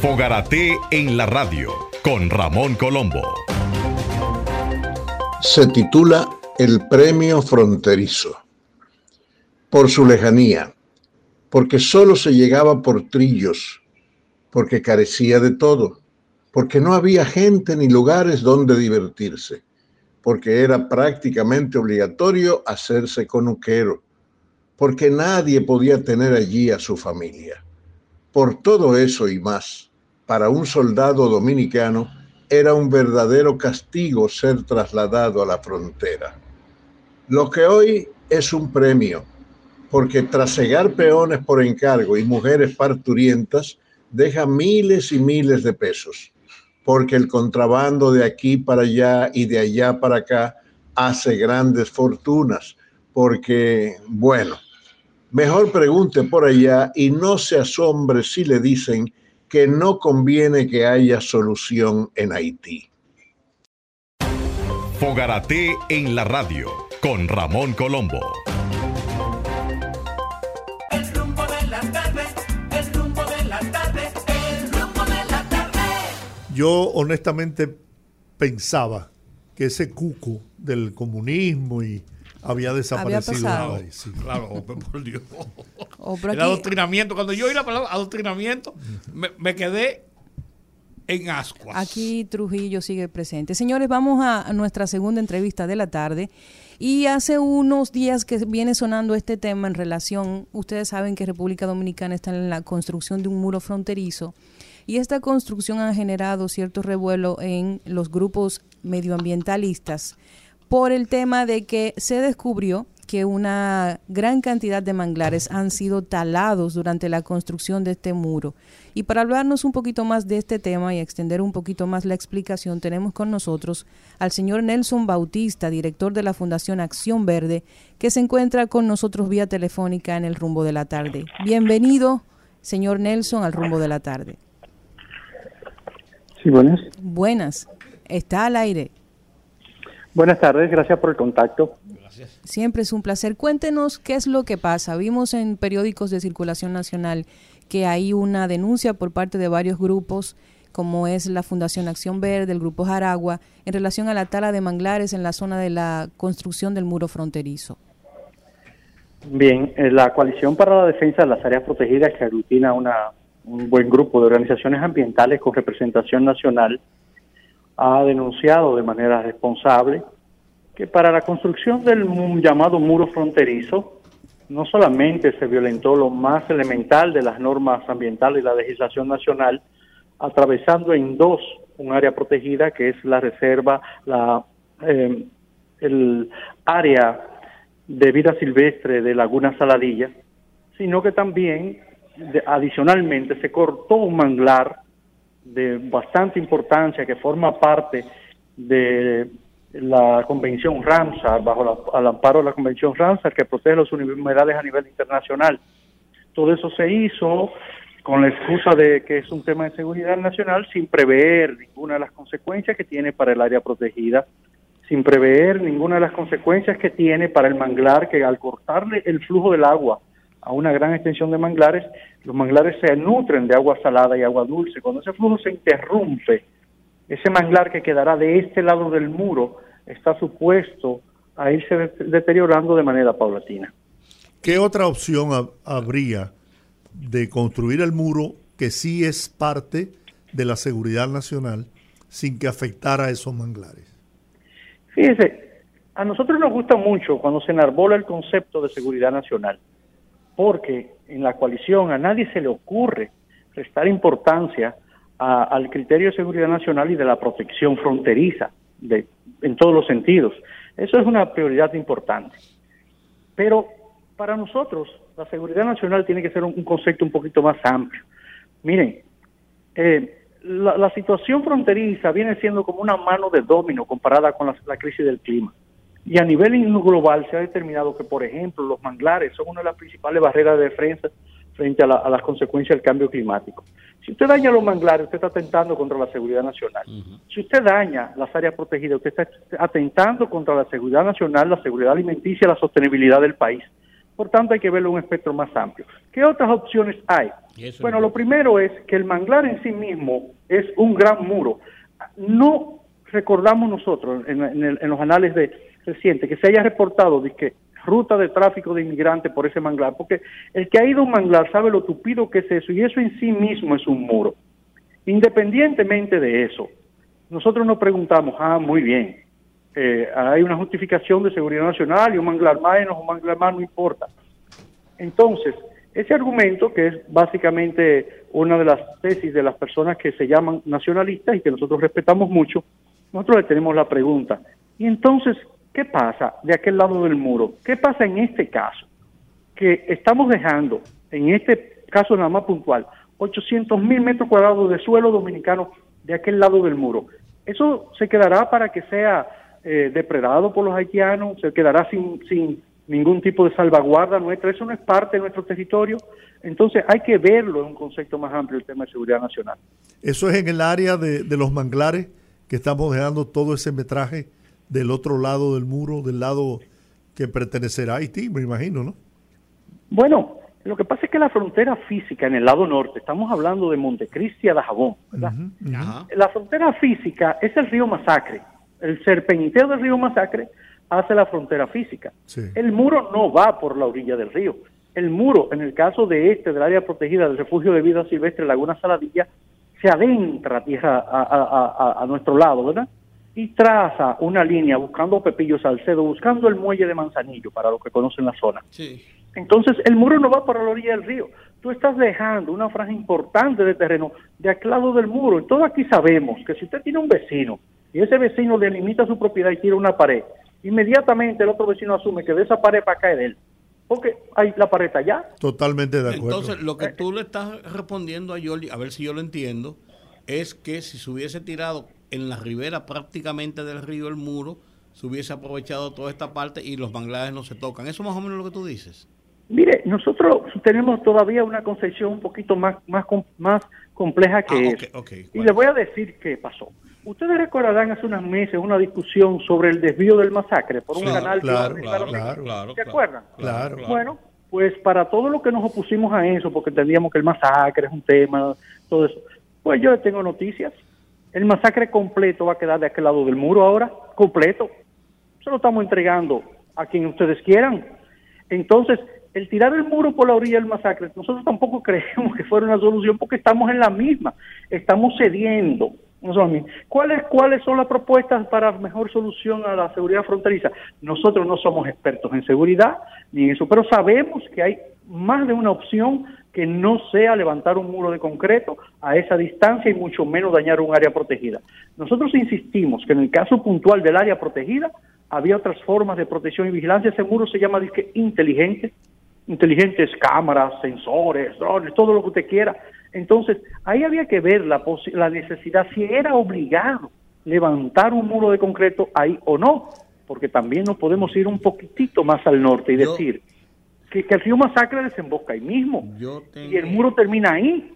Fogarate en la radio con Ramón Colombo se titula El Premio Fronterizo, por su lejanía, porque solo se llegaba por trillos, porque carecía de todo, porque no había gente ni lugares donde divertirse, porque era prácticamente obligatorio hacerse conuquero, porque nadie podía tener allí a su familia. Por todo eso y más, para un soldado dominicano, era un verdadero castigo ser trasladado a la frontera. Lo que hoy es un premio, porque trasegar peones por encargo y mujeres parturientas deja miles y miles de pesos, porque el contrabando de aquí para allá y de allá para acá hace grandes fortunas, porque, bueno, mejor pregunte por allá y no se asombre si le dicen que no conviene que haya solución en Haití. Fogarate en la radio con Ramón Colombo. El rumbo de la tarde, el rumbo de la tarde, el rumbo de la tarde. Yo honestamente pensaba que ese cuco del comunismo y había desaparecido. Claro, por Dios. el adoctrinamiento, cuando yo oí la palabra adoctrinamiento, me, quedé en ascuas. Aquí Trujillo sigue presente. Señores, vamos a nuestra segunda entrevista de la tarde. Y hace unos días que viene sonando este tema en relación, ustedes saben que República Dominicana está en la construcción de un muro fronterizo y esta construcción ha generado cierto revuelo en los grupos medioambientalistas por el tema de que se descubrió que una gran cantidad de manglares han sido talados durante la construcción de este muro. Y para hablarnos un poquito más de este tema y extender un poquito más la explicación, tenemos con nosotros al señor Nelson Bautista, director de la Fundación Acción Verde, que se encuentra con nosotros vía telefónica en el rumbo de la tarde. Bienvenido, señor Nelson, al rumbo de la tarde. Sí, buenas. Buenas. Está al aire. Buenas tardes, gracias por el contacto. Siempre es un placer. Cuéntenos qué es lo que pasa. Vimos en periódicos de circulación nacional que hay una denuncia por parte de varios grupos, como es la Fundación Acción Verde, el Grupo Jaragua, en relación a la tala de manglares en la zona de la construcción del muro fronterizo. Bien, eh, la Coalición para la Defensa de las Áreas Protegidas, que aglutina una, un buen grupo de organizaciones ambientales con representación nacional, ha denunciado de manera responsable que para la construcción del llamado muro fronterizo no solamente se violentó lo más elemental de las normas ambientales y la legislación nacional, atravesando en dos un área protegida que es la reserva, la eh, el área de vida silvestre de Laguna Saladilla, sino que también adicionalmente se cortó un manglar de bastante importancia que forma parte de la Convención Ramsar, bajo el amparo de la Convención Ramsar, que protege los humedales a nivel internacional. Todo eso se hizo con la excusa de que es un tema de seguridad nacional sin prever ninguna de las consecuencias que tiene para el área protegida, sin prever ninguna de las consecuencias que tiene para el manglar, que al cortarle el flujo del agua a una gran extensión de manglares, los manglares se nutren de agua salada y agua dulce. Cuando ese flujo se interrumpe, ese manglar que quedará de este lado del muro está supuesto a irse deteriorando de manera paulatina. ¿Qué otra opción habría de construir el muro que sí es parte de la seguridad nacional sin que afectara a esos manglares? Fíjese, a nosotros nos gusta mucho cuando se enarbola el concepto de seguridad nacional porque en la coalición a nadie se le ocurre prestar importancia al criterio de seguridad nacional y de la protección fronteriza de, en todos los sentidos. Eso es una prioridad importante. Pero para nosotros la seguridad nacional tiene que ser un, concepto un poquito más amplio. Miren, eh, la, situación fronteriza viene siendo como una mano de domino comparada con la crisis del clima. Y a nivel global se ha determinado que, por ejemplo, los manglares son una de las principales barreras de defensa frente a, las consecuencias del cambio climático. Si usted daña los manglares, usted está atentando contra la seguridad nacional. Si usted daña las áreas protegidas, usted está atentando contra la seguridad nacional, la seguridad alimenticia, la sostenibilidad del país. Por tanto, hay que verlo en un espectro más amplio. ¿Qué otras opciones hay? Bueno, lo primero es que el manglar en sí mismo es un gran muro. No recordamos nosotros en los anales de, reciente que se haya reportado de que ruta de tráfico de inmigrantes por ese manglar, porque el que ha ido a un manglar sabe lo tupido que es eso y eso en sí mismo es un muro. Independientemente de eso, nosotros nos preguntamos, ah, muy bien, eh, hay una justificación de seguridad nacional y un manglar menos, un manglar más, no importa. Entonces, ese argumento, que es básicamente una de las tesis de las personas que se llaman nacionalistas y que nosotros respetamos mucho, nosotros le tenemos la pregunta, ¿y entonces ¿Qué pasa de aquel lado del muro? ¿Qué pasa en este caso? Que estamos dejando, en este caso nada más puntual, 800 mil metros cuadrados de suelo dominicano de aquel lado del muro. Eso se quedará para que sea eh, depredado por los haitianos, se quedará sin, sin ningún tipo de salvaguarda nuestra, eso no es parte de nuestro territorio. Entonces hay que verlo en un concepto más amplio el tema de seguridad nacional. Eso es en el área de, de los manglares que estamos dejando todo ese metraje del otro lado del muro, del lado que pertenecerá a Haití, me imagino, ¿no? Bueno, lo que pasa es que la frontera física en el lado norte, estamos hablando de Montecristi a Dajabón, ¿verdad? La frontera física es el río Masacre. El serpenteo del río Masacre hace la frontera física. El muro no va por la orilla del río. El muro, en el caso de este, del área protegida del refugio de vida silvestre Laguna Saladilla, se adentra a tierra a nuestro lado, ¿verdad? Y traza una línea buscando Pepillo Salcedo, buscando el muelle de Manzanillo, para los que conocen la zona. Entonces, el muro no va para la orilla del río. Tú estás dejando una franja importante de terreno de aquel lado del muro. Y todos aquí sabemos que si usted tiene un vecino y ese vecino delimita su propiedad y tira una pared, inmediatamente el otro vecino asume que de esa pared para caer él. Porque hay la pared allá. Totalmente de acuerdo. Entonces, lo que tú le estás respondiendo a Jordi, a ver si yo lo entiendo, es que si se hubiese tirado en la ribera prácticamente del río el muro, se hubiese aprovechado toda esta parte y los manglares no se tocan. ¿Eso más o menos lo que tú dices? Mire, nosotros tenemos todavía una concepción un poquito más, más, más compleja que ah, eso. y le voy a decir qué pasó. Ustedes recordarán hace unos meses una discusión sobre el desvío del masacre por un canal. Claro, claro, claro, ¿Se acuerdan? Claro. Bueno, pues para todo lo que nos opusimos a eso, porque entendíamos que el masacre es un tema, todo eso, pues yo tengo noticias. El masacre completo va a quedar de aquel lado del muro ahora, completo. Se lo estamos entregando a quien ustedes quieran. Entonces, el tirar el muro por la orilla del masacre, nosotros tampoco creemos que fuera una solución porque estamos en la misma, estamos cediendo. ¿Cuáles, ¿Cuáles son las propuestas para mejor solución a la seguridad fronteriza? Nosotros no somos expertos en seguridad ni en eso, pero sabemos que hay más de una opción que no sea levantar un muro de concreto a esa distancia y mucho menos dañar un área protegida. Nosotros insistimos que en el caso puntual del área protegida había otras formas de protección y vigilancia. Ese muro se llama disque inteligente, inteligentes cámaras, sensores, drones, todo lo que usted quiera. Entonces, ahí había que ver la, la necesidad, si era obligado levantar un muro de concreto ahí o no, porque también nos podemos ir un poquitito más al norte y decir que, el río Masacre desemboca ahí mismo y el muro termina ahí.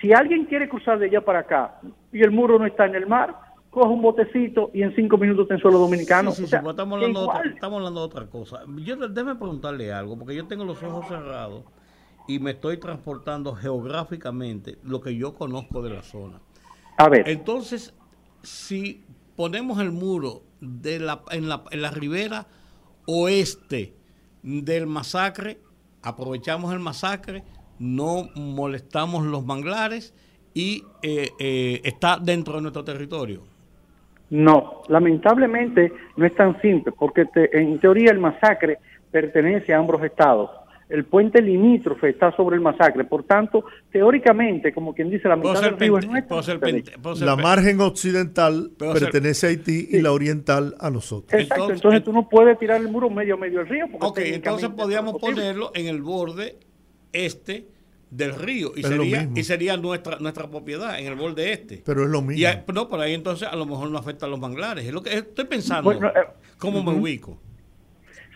Si alguien quiere cruzar de allá para acá y el muro no está en el mar, coge un botecito y en cinco minutos está en suelo dominicano. Sí, sí, pues estamos, hablando de otra, estamos hablando de otra cosa. Yo déjeme preguntarle algo, porque yo tengo los ojos cerrados y me estoy transportando geográficamente lo que yo conozco de la zona. A ver. Entonces, si ponemos el muro de la, en, la, en la ribera oeste del masacre, aprovechamos el masacre, no molestamos los manglares y eh, eh, está dentro de nuestro territorio. No, lamentablemente no es tan simple, porque en teoría el masacre pertenece a ambos estados. El puente limítrofe está sobre el masacre, por tanto, teóricamente, como quien dice, la mitad del río es La margen occidental pertenece a Haití y la oriental a nosotros. Exacto, entonces, tú no puedes tirar el muro medio a medio del río. Ok, entonces podríamos ponerlo en el borde este del río y sería y sería nuestra nuestra propiedad en el borde este. Pero es lo mismo. no, por ahí entonces a lo mejor no afecta a los manglares. Es lo que estoy pensando. Eh, ¿Cómo me ubico?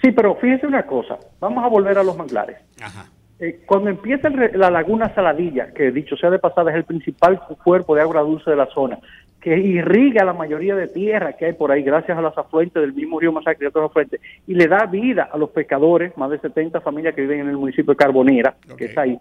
Sí, pero fíjese una cosa. Vamos a volver a los manglares. Ajá. Eh, cuando empieza la laguna Saladilla, que dicho sea de pasada es el principal cuerpo de agua dulce de la zona, que irriga la mayoría de tierra que hay por ahí gracias a las afluentes del mismo río Masacre y otros afluentes, y le da vida a los pescadores, más de 70 familias que viven en el municipio de Carbonera, que está ahí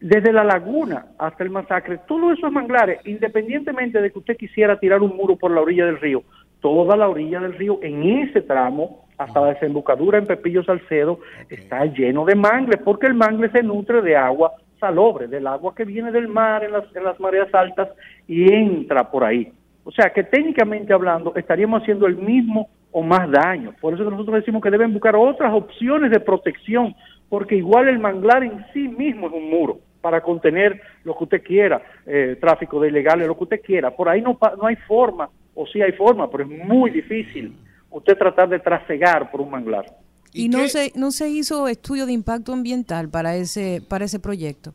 desde la laguna hasta el masacre, todos esos manglares, independientemente de que usted quisiera tirar un muro por la orilla del río, toda la orilla del río en ese tramo, hasta la desembocadura en Pepillo Salcedo, está lleno de mangles, porque el mangle se nutre de agua salobre, del agua que viene del mar en las, en las mareas altas y entra por ahí. O sea que técnicamente hablando estaríamos haciendo el mismo o más daño. Por eso nosotros decimos que deben buscar otras opciones de protección, porque igual el manglar en sí mismo es un muro para contener lo que usted quiera, eh, tráfico de ilegales, lo que usted quiera. Por ahí no, no hay forma, o sí hay forma, pero es muy difícil usted tratar de trasegar por un manglar. ¿Y, no se, no se hizo estudio de impacto ambiental para ese, para ese proyecto?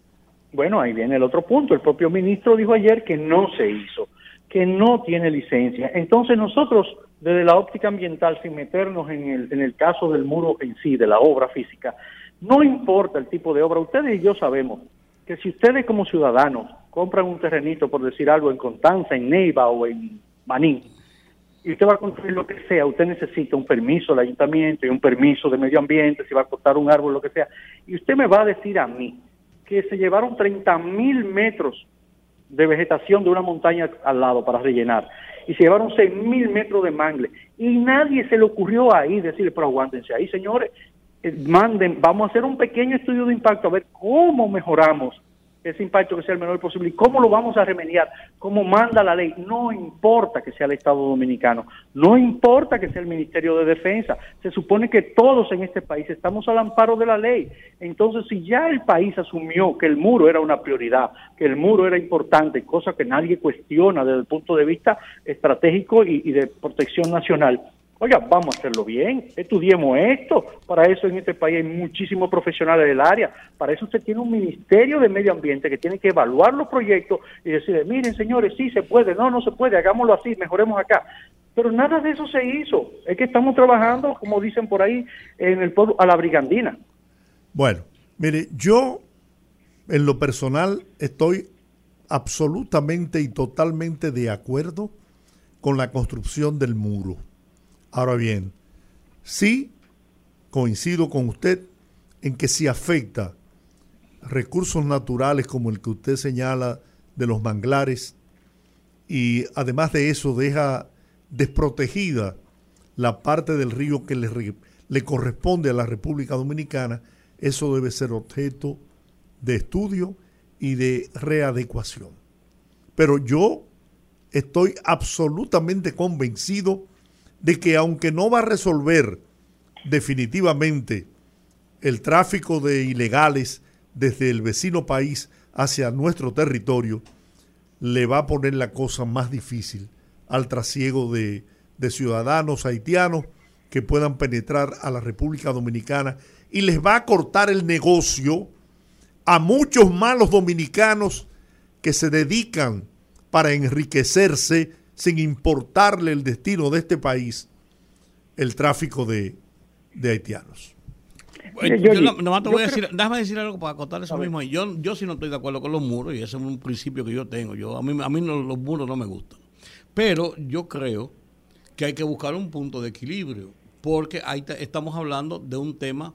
Bueno, ahí viene el otro punto. El propio ministro dijo ayer que no se hizo, que no tiene licencia. Entonces nosotros, desde la óptica ambiental, sin meternos en el, en el caso del muro en sí, de la obra física, no importa el tipo de obra, ustedes y yo sabemos que si ustedes como ciudadanos compran un terrenito, por decir algo, en Constanza, en Neiva o en Maní, y usted va a construir lo que sea, usted necesita un permiso del ayuntamiento y un permiso de medio ambiente, si va a cortar un árbol, lo que sea, y usted me va a decir a mí que se llevaron 30 mil metros de vegetación de una montaña al lado para rellenar, y se llevaron 6 mil metros de mangle, y nadie se le ocurrió ahí decirle, pero aguántense ahí, señores, eh, manden, vamos a hacer un pequeño estudio de impacto a ver cómo mejoramos ese impacto que sea el menor posible y cómo lo vamos a remediar, cómo manda la ley. No importa que sea el Estado Dominicano, no importa que sea el Ministerio de Defensa, se supone que todos en este país estamos al amparo de la ley. Entonces, si ya el país asumió que el muro era una prioridad, que el muro era importante, cosa que nadie cuestiona desde el punto de vista estratégico y de protección nacional, Oiga, vamos a hacerlo bien, estudiemos esto. Para eso en este país hay muchísimos profesionales del área. Para eso usted tiene un ministerio de medio ambiente que tiene que evaluar los proyectos y decir, miren señores, sí se puede, no, no se puede, hagámoslo así, mejoremos acá. Pero nada de eso se hizo. Es que estamos trabajando, como dicen por ahí, en el pueblo, a la brigandina. Bueno, mire, yo en lo personal estoy absolutamente y totalmente de acuerdo con la construcción del muro. Ahora bien, sí coincido con usted en que si afecta recursos naturales como el que usted señala de los manglares y además de eso deja desprotegida la parte del río que le, le corresponde a la República Dominicana, eso debe ser objeto de estudio y de readecuación. Pero yo estoy absolutamente convencido de que aunque no va a resolver definitivamente el tráfico de ilegales desde el vecino país hacia nuestro territorio, le va a poner la cosa más difícil al trasiego de, de ciudadanos haitianos que puedan penetrar a la República Dominicana y les va a cortar el negocio a muchos malos dominicanos que se dedican para enriquecerse sin importarle el destino de este país, el tráfico de, haitianos. yo, no, te voy a decir, déjame decir algo para contar eso mismo. Yo, yo sí no estoy de acuerdo con los muros y ese es un principio que yo tengo. Yo, a mí, a mí los muros no me gustan. Pero yo creo que hay que buscar un punto de equilibrio porque ahí estamos hablando de un tema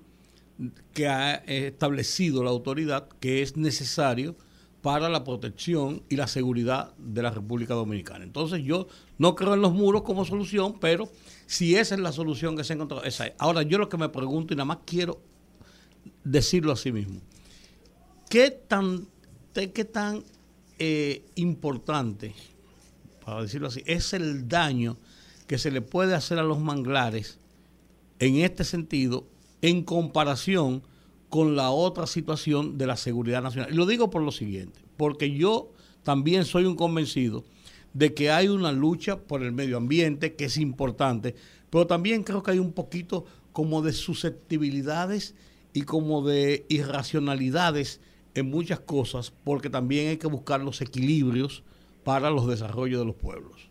que ha establecido la autoridad que es necesario para la protección y la seguridad de la República Dominicana. Entonces yo no creo en los muros como solución, pero si esa es la solución que se ha encontrado, esa es. Ahora yo lo que me pregunto y nada más quiero decirlo así mismo, ¿qué tan, qué tan eh, importante, para decirlo así, es el daño que se le puede hacer a los manglares en este sentido en comparación con la otra situación de la seguridad nacional. Y lo digo por lo siguiente, porque yo también soy un convencido de que hay una lucha por el medio ambiente que es importante, pero también creo que hay un poquito como de susceptibilidades y como de irracionalidades en muchas cosas, porque también hay que buscar los equilibrios para los desarrollos de los pueblos.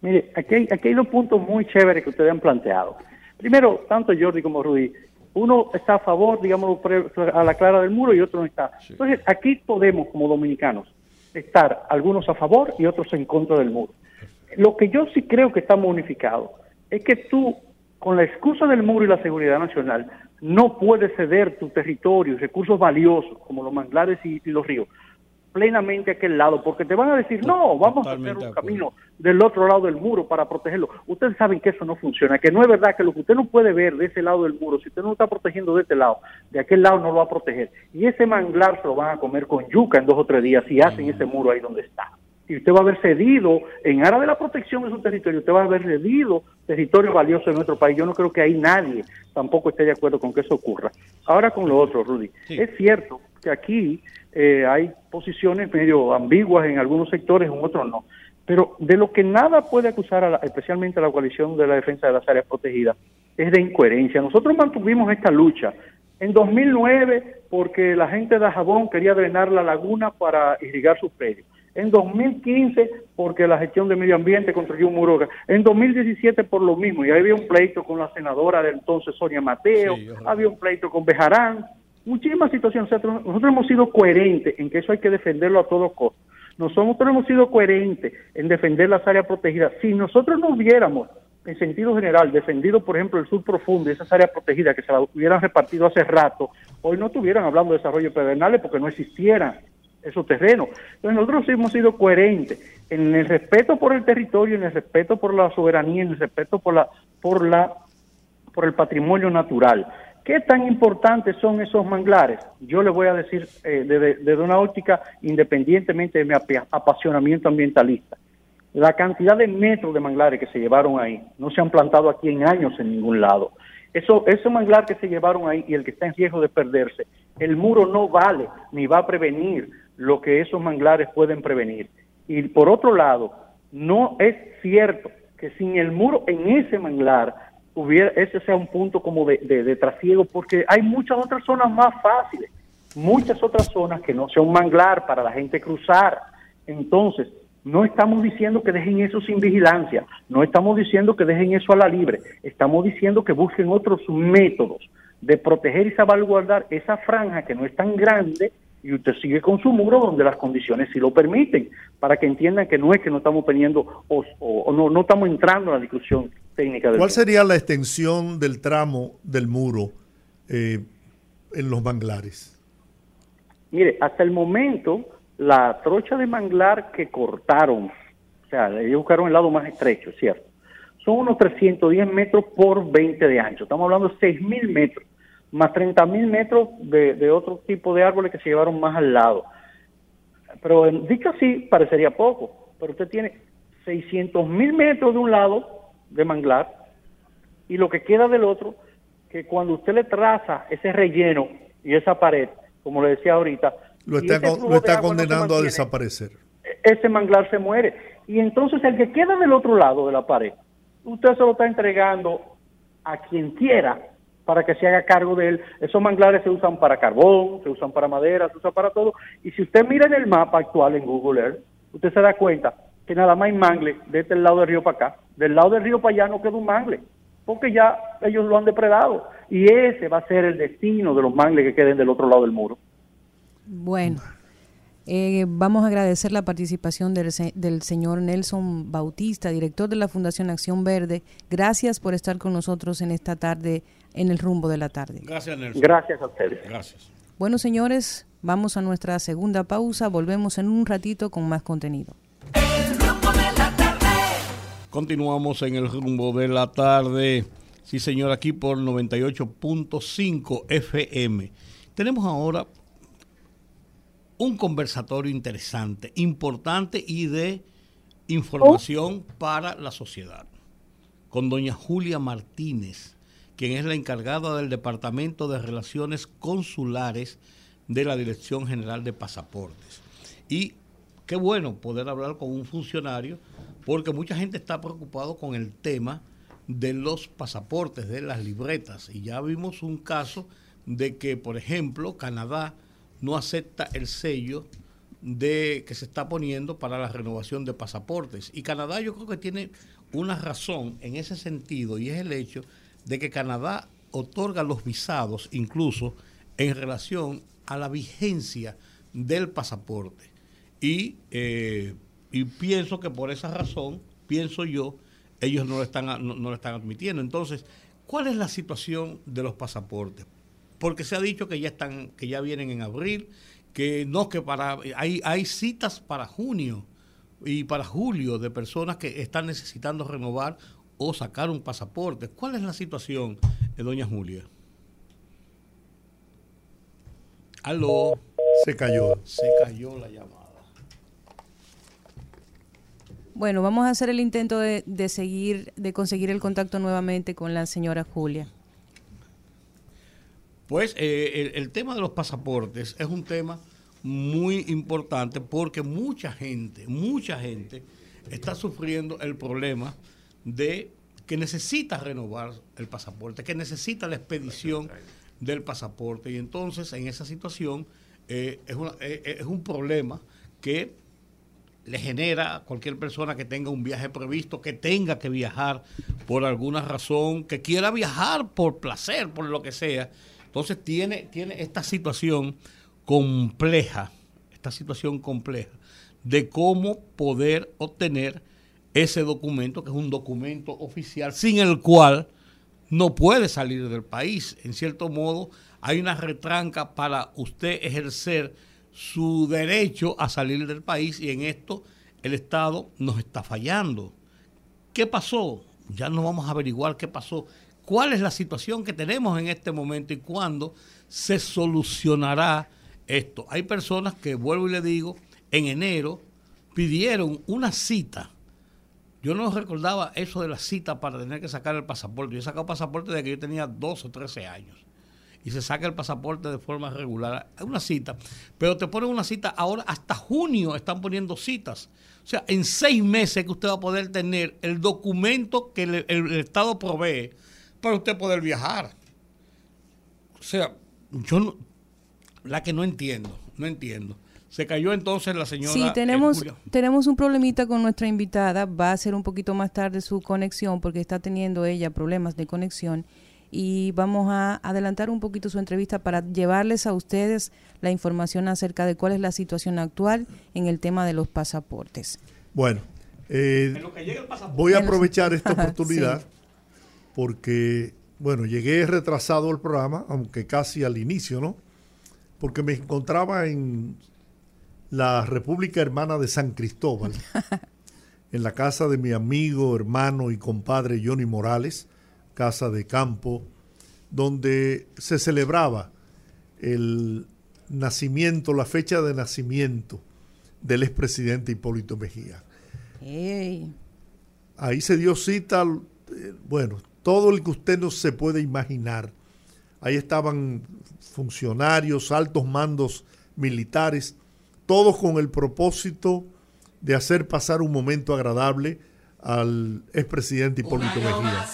Mire, aquí hay, aquí hay dos puntos muy chéveres que ustedes han planteado. Primero, tanto Jordi como Rudy, uno está a favor, digamos, a la clara del muro y otro no está. Entonces, aquí podemos, como dominicanos, estar algunos a favor y otros en contra del muro. Lo que yo sí creo que estamos unificados es que tú, con la excusa del muro y la seguridad nacional, no puedes ceder tu territorio, recursos valiosos como los manglares y los ríos, plenamente aquel lado, porque te van a decir, no, vamos a hacer un camino del otro lado del muro para protegerlo. Ustedes saben que eso no funciona, que no es verdad que lo que usted no puede ver de ese lado del muro, si usted no está protegiendo de este lado, de aquel lado no lo va a proteger. Y ese manglar se lo van a comer con yuca en dos o tres días si hacen ese muro ahí donde está. Y usted va a haber cedido, en aras de la protección de su territorio, usted va a haber cedido territorio valioso en nuestro país. Yo no creo que ahí nadie tampoco esté de acuerdo con que eso ocurra. Ahora con lo otro, Rudy. Es cierto que aquí eh, hay posiciones medio ambiguas en algunos sectores, en otros no. Pero de lo que nada puede acusar, especialmente a la coalición de la defensa de las áreas protegidas, es de incoherencia. Nosotros mantuvimos esta lucha en 2009 porque la gente de Jabón quería drenar la laguna para irrigar sus predios. En 2015 porque la gestión de medio ambiente construyó un muro. En 2017 por lo mismo. Y había un pleito con la senadora de entonces Sonia Mateo, había un pleito con Bejarán muchísimas situaciones. Nosotros hemos sido coherentes en que eso hay que defenderlo a todos costos. Nosotros hemos sido coherentes en defender las áreas protegidas. Si nosotros no hubiéramos, en sentido general, defendido, por ejemplo, el sur profundo y esas áreas protegidas que se las hubieran repartido hace rato, hoy no estuvieran hablando de desarrollo pedernales porque no existieran esos terrenos. Entonces nosotros hemos sido coherentes en el respeto por el territorio, en el respeto por la soberanía, en el respeto por la, por la, por el patrimonio natural. ¿Qué tan importantes son esos manglares? Yo le voy a decir eh, desde, una óptica, independientemente de mi apasionamiento ambientalista. La cantidad de metros de manglares que se llevaron ahí no se han plantado aquí en años en ningún lado. Eso, ese manglar que se llevaron ahí y el que está en riesgo de perderse, el muro no vale ni va a prevenir lo que esos manglares pueden prevenir. Y por otro lado, no es cierto que sin el muro en ese manglar hubiera ese sea un punto como de, de, trasiego, porque hay muchas otras zonas más fáciles, muchas otras zonas que no sea un manglar para la gente cruzar. Entonces, no estamos diciendo que dejen eso sin vigilancia, no estamos diciendo que dejen eso a la libre, estamos diciendo que busquen otros métodos de proteger y salvaguardar esa franja que no es tan grande y usted sigue con su muro donde las condiciones sí lo permiten, para que entiendan que no es que no estamos teniendo o, no, no estamos entrando en la discusión técnica. Del ¿Cuál sería la extensión del tramo del muro eh, en los manglares? Mire, hasta el momento la trocha de manglar que cortaron, o sea, ellos buscaron el lado más estrecho, ¿cierto? Son unos 310 metros por 20 de ancho. Estamos hablando de 6.000 metros más 30 mil metros de, otro tipo de árboles que se llevaron más al lado. Pero dicho así, parecería poco, pero usted tiene 600 mil metros de un lado de manglar y lo que queda del otro, que cuando usted le traza ese relleno y esa pared, como le decía ahorita, lo está, lo está condenando a desaparecer. Ese manglar se muere. Y entonces el que queda del otro lado de la pared, usted se lo está entregando a quien quiera para que se haga cargo de él. Esos manglares se usan para carbón, se usan para madera, se usan para todo. Y si usted mira en el mapa actual en Google Earth, usted se da cuenta que nada más hay mangle de este lado del río para acá. Del lado del río para allá no queda un mangle, porque ya ellos lo han depredado. Y ese va a ser el destino de los mangles que queden del otro lado del muro. Bueno. Eh, vamos a agradecer la participación del, del, señor Nelson Bautista, director de la Fundación Acción Verde. Gracias por estar con nosotros en esta tarde en el rumbo de la tarde. Gracias, Nelson. Gracias a ustedes. Gracias. Bueno, señores, vamos a nuestra segunda pausa. Volvemos en un ratito con más contenido. El rumbo de la tarde. Continuamos en el rumbo de la tarde. Sí, señor, aquí por 98.5 FM. Tenemos ahora un conversatorio interesante, importante y de información para la sociedad. Con doña Julia Martínez quien es la encargada del Departamento de Relaciones Consulares de la Dirección General de Pasaportes. Y qué bueno poder hablar con un funcionario, porque mucha gente está preocupado con el tema de los pasaportes, de las libretas. Y ya vimos un caso de que, por ejemplo, Canadá no acepta el sello de que se está poniendo para la renovación de pasaportes. Y Canadá yo creo que tiene una razón en ese sentido y es el hecho de que Canadá otorga los visados incluso en relación a la vigencia del pasaporte. Y, eh, y pienso que por esa razón, pienso yo, ellos no lo, están, no, lo están admitiendo. Entonces, ¿cuál es la situación de los pasaportes? Porque se ha dicho que ya están, que ya vienen en abril, que no, que para, hay, hay citas para junio y para julio de personas que están necesitando renovar o sacar un pasaporte. ¿Cuál es la situación, de doña Julia? Aló. Se cayó. Se cayó la llamada. Bueno, vamos a hacer el intento de, seguir, de conseguir el contacto nuevamente con la señora Julia. Pues eh, el, tema de los pasaportes es un tema muy importante porque mucha gente, mucha gente está sufriendo el problema de que necesita renovar el pasaporte, que necesita la expedición del pasaporte. Y entonces, en esa situación, eh, es, eh, eh, es un problema que le genera a cualquier persona que tenga un viaje previsto, que tenga que viajar por alguna razón, que quiera viajar por placer, por lo que sea. Entonces tiene, tiene esta situación compleja, esta situación compleja de cómo poder obtener ese documento, que es un documento oficial, sin el cual no puede salir del país. En cierto modo, hay una retranca para usted ejercer su derecho a salir del país y en esto el Estado nos está fallando. ¿Qué pasó? Ya no vamos a averiguar qué pasó. ¿Cuál es la situación que tenemos en este momento y cuándo se solucionará esto? Hay personas que, vuelvo y le digo, en enero pidieron una cita yo no recordaba eso de la cita para tener que sacar el pasaporte. Yo he sacado pasaporte desde que yo tenía 12 o 13 años. y se saca el pasaporte de forma regular. Hay una cita, pero te ponen una cita ahora, hasta junio están poniendo citas. O sea, en seis meses que usted va a poder tener el documento que el, el Estado provee para usted poder viajar. O sea, yo no, la que no entiendo, no entiendo. Se cayó entonces la señora. Sí, tenemos, tenemos un problemita con nuestra invitada. Va a ser un poquito más tarde su conexión porque está teniendo ella problemas de conexión. Y vamos a adelantar un poquito su entrevista para llevarles a ustedes la información acerca de cuál es la situación actual en el tema de los pasaportes. Bueno, eh, voy a aprovechar esta oportunidad porque, bueno, llegué retrasado al programa, aunque casi al inicio, ¿no? Porque me encontraba en la República Hermana de San Cristóbal, en la casa de mi amigo, hermano y compadre Johnny Morales, casa de campo, donde se celebraba el nacimiento, la fecha de nacimiento del expresidente Hipólito Mejía. Ahí se dio cita, eh, bueno, todo el que usted no se puede imaginar. Ahí estaban funcionarios, altos mandos militares, todos con el propósito de hacer pasar un momento agradable al expresidente Hipólito Mejía.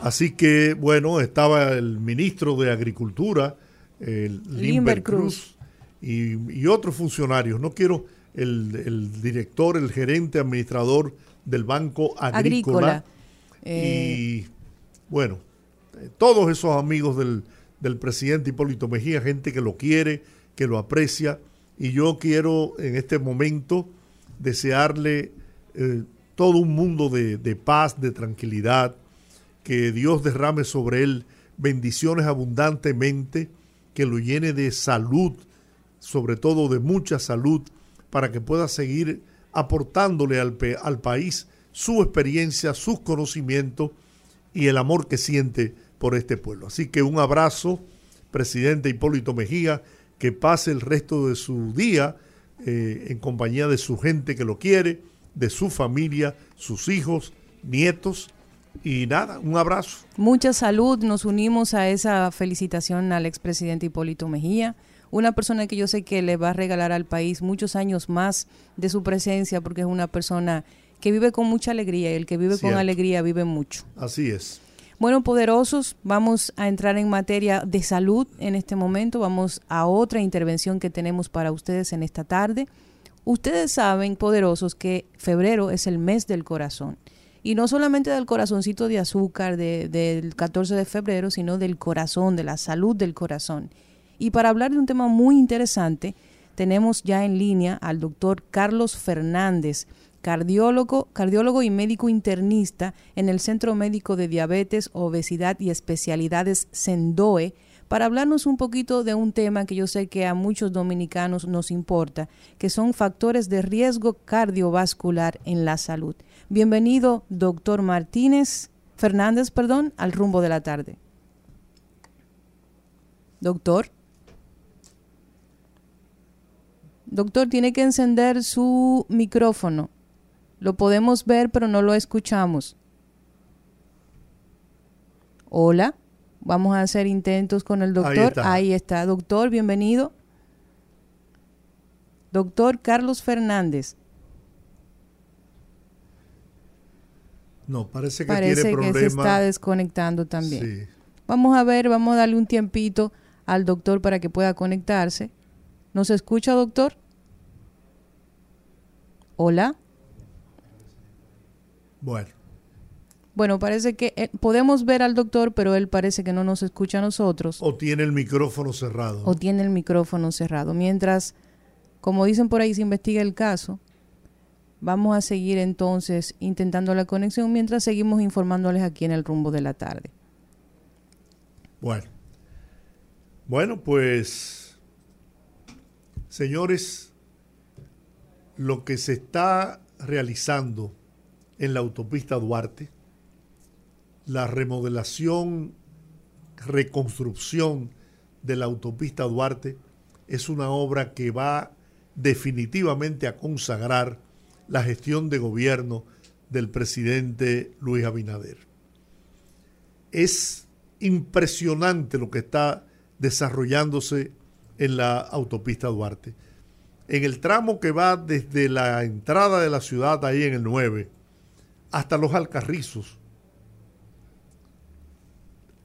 Así que, bueno, estaba el ministro de Agricultura, el Limber Cruz, y, otros funcionarios. No quiero el, el director, el gerente, administrador del Banco Agrícola. Y eh, bueno, todos esos amigos del, del, presidente Hipólito Mejía, gente que lo quiere, que lo aprecia. Y yo quiero en este momento desearle eh, todo un mundo de, de paz, de tranquilidad, que Dios derrame sobre él bendiciones abundantemente, que lo llene de salud, sobre todo de mucha salud, para que pueda seguir aportándole al, al país su experiencia, sus conocimientos y el amor que siente por este pueblo. Así que un abrazo, presidente Hipólito Mejía, que pase el resto de su día eh, en compañía de su gente que lo quiere, de su familia, sus hijos, nietos. Y nada, un abrazo. Mucha salud, nos unimos a esa felicitación al expresidente Hipólito Mejía una persona que yo sé que le va a regalar al país muchos años más de su presencia porque es una persona que vive con mucha alegría y el que vive con alegría vive mucho. Así es. Bueno, poderosos, vamos a entrar en materia de salud en este momento. Vamos a otra intervención que tenemos para ustedes en esta tarde. Ustedes saben, poderosos, que febrero es el mes del corazón. Y no solamente del corazoncito de azúcar del 14 de febrero, sino del corazón, de la salud del corazón. Y para hablar de un tema muy interesante, tenemos ya en línea al doctor Carlos Fernández, cardiólogo, cardiólogo y médico internista en el Centro Médico de Diabetes, Obesidad y Especialidades Sendoe, para hablarnos un poquito de un tema que yo sé que a muchos dominicanos nos importa, que son factores de riesgo cardiovascular en la salud. Bienvenido, doctor Martínez, Fernández, perdón, al rumbo de la tarde. Doctor. Doctor, tiene que encender su micrófono. Lo podemos ver, pero no lo escuchamos. Hola, vamos a hacer intentos con el doctor. Ahí está. Doctor, bienvenido. Doctor Carlos Fernández. No, parece que parece que se está desconectando también. Vamos a ver, vamos a darle un tiempito al doctor para que pueda conectarse. ¿Nos escucha, doctor? Hola. Bueno. Bueno, parece que eh, podemos ver al doctor, pero él parece que no nos escucha a nosotros. O tiene el micrófono cerrado. O tiene el micrófono cerrado. Mientras, como dicen por ahí, se investiga el caso, vamos a seguir entonces intentando la conexión mientras seguimos informándoles aquí en el rumbo de la tarde. Bueno. Bueno, pues, señores, lo que se está realizando en la autopista Duarte, la remodelación, reconstrucción de la autopista Duarte, es una obra que va definitivamente a consagrar la gestión de gobierno del presidente Luis Abinader. Es impresionante lo que está desarrollándose en la autopista Duarte. En el tramo que va desde la entrada de la ciudad, ahí en el 9, hasta los Alcarrizos,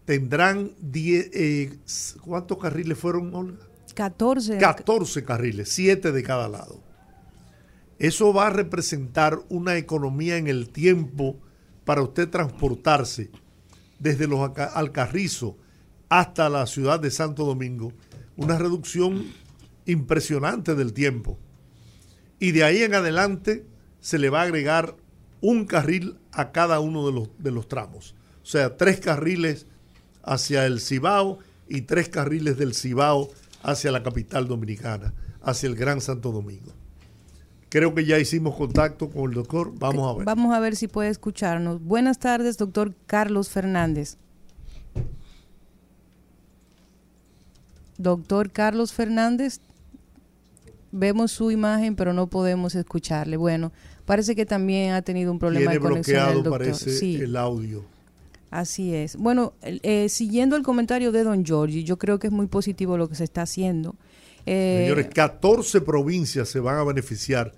tendrán 10, eh, ¿cuántos carriles fueron, Olga? 14. 14 carriles, 7 de cada lado. Eso va a representar una economía en el tiempo para usted transportarse desde los Alcarrizos hasta la ciudad de Santo Domingo, una reducción impresionante del tiempo. Y de ahí en adelante se le va a agregar un carril a cada uno de los, de los tramos. O sea, tres carriles hacia el Cibao y tres carriles del Cibao hacia la capital dominicana, hacia el Gran Santo Domingo. Creo que ya hicimos contacto con el doctor. Vamos a ver. Vamos a ver si puede escucharnos. Buenas tardes, doctor Carlos Fernández. Doctor Carlos Fernández, vemos su imagen, pero no podemos escucharle. Bueno, parece que también ha tenido un problema de conexión. Bloqueado, parece, el audio. Así es. Bueno, eh, siguiendo el comentario de don Giorgi, yo creo que es muy positivo lo que se está haciendo. Eh, Señores, 14 provincias se van a beneficiar.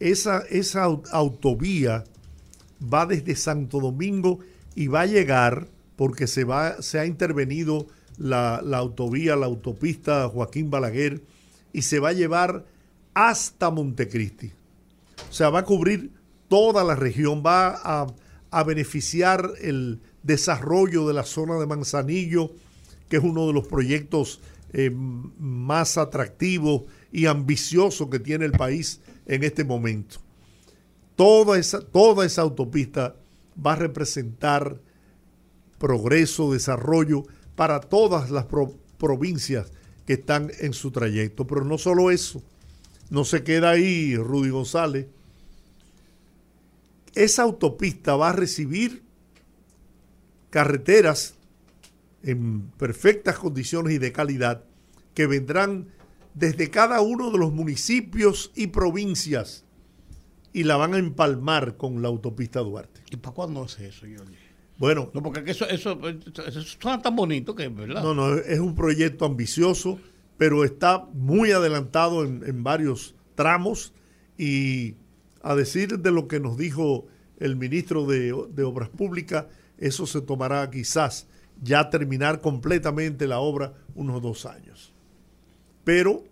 Esa, esa autovía va desde Santo Domingo y va a llegar, porque se, va, se ha intervenido la, la autovía, la autopista Joaquín Balaguer, y se va a llevar hasta Montecristi. O sea, va a cubrir toda la región, va a, a beneficiar el, desarrollo de la zona de Manzanillo, que es uno de los proyectos eh, más atractivos y ambiciosos que tiene el país en este momento. Toda esa, toda esa autopista va a representar progreso, desarrollo para todas las provincias que están en su trayecto. Pero no solo eso, no se queda ahí Rudy González. Esa autopista va a recibir carreteras en perfectas condiciones y de calidad que vendrán desde cada uno de los municipios y provincias y la van a empalmar con la autopista Duarte. ¿Y para cuándo es eso, Bueno. No, porque eso, eso, suena tan bonito que, ¿verdad? No, no, es un proyecto ambicioso, pero está muy adelantado en, en varios tramos y a decir de lo que nos dijo el ministro de, de Obras Públicas, eso se tomará quizás ya terminar completamente la obra unos dos años. Pero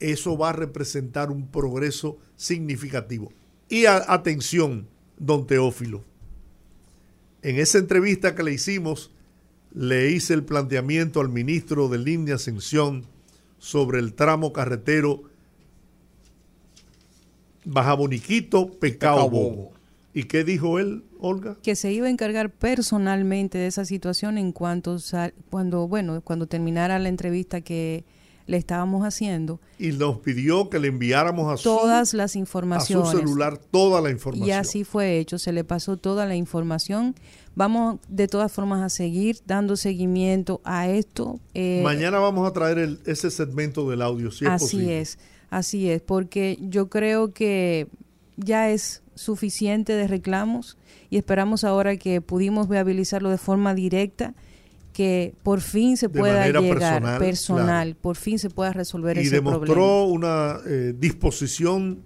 eso va a representar un progreso significativo. Y atención, don Teófilo, en esa entrevista que le hicimos, le hice el planteamiento al ministro de Línea Ascensión sobre el tramo carretero Baja Boniquito, Pecao Bobo. ¿Y qué dijo él, Olga? Que se iba a encargar personalmente de esa situación en cuanto cuando bueno cuando terminara la entrevista que le estábamos haciendo. Y nos pidió que le enviáramos a todas las informaciones. A su celular toda la información. Y así fue hecho, se le pasó toda la información. Vamos de todas formas a seguir dando seguimiento a esto. Eh, Mañana vamos a traer ese segmento del audio, si es así posible. es, así es, porque yo creo que ya es suficiente de reclamos y esperamos ahora que pudimos viabilizarlo de forma directa que por fin se pueda llegar personal, por fin se pueda resolver ese problema. Y demostró una eh, disposición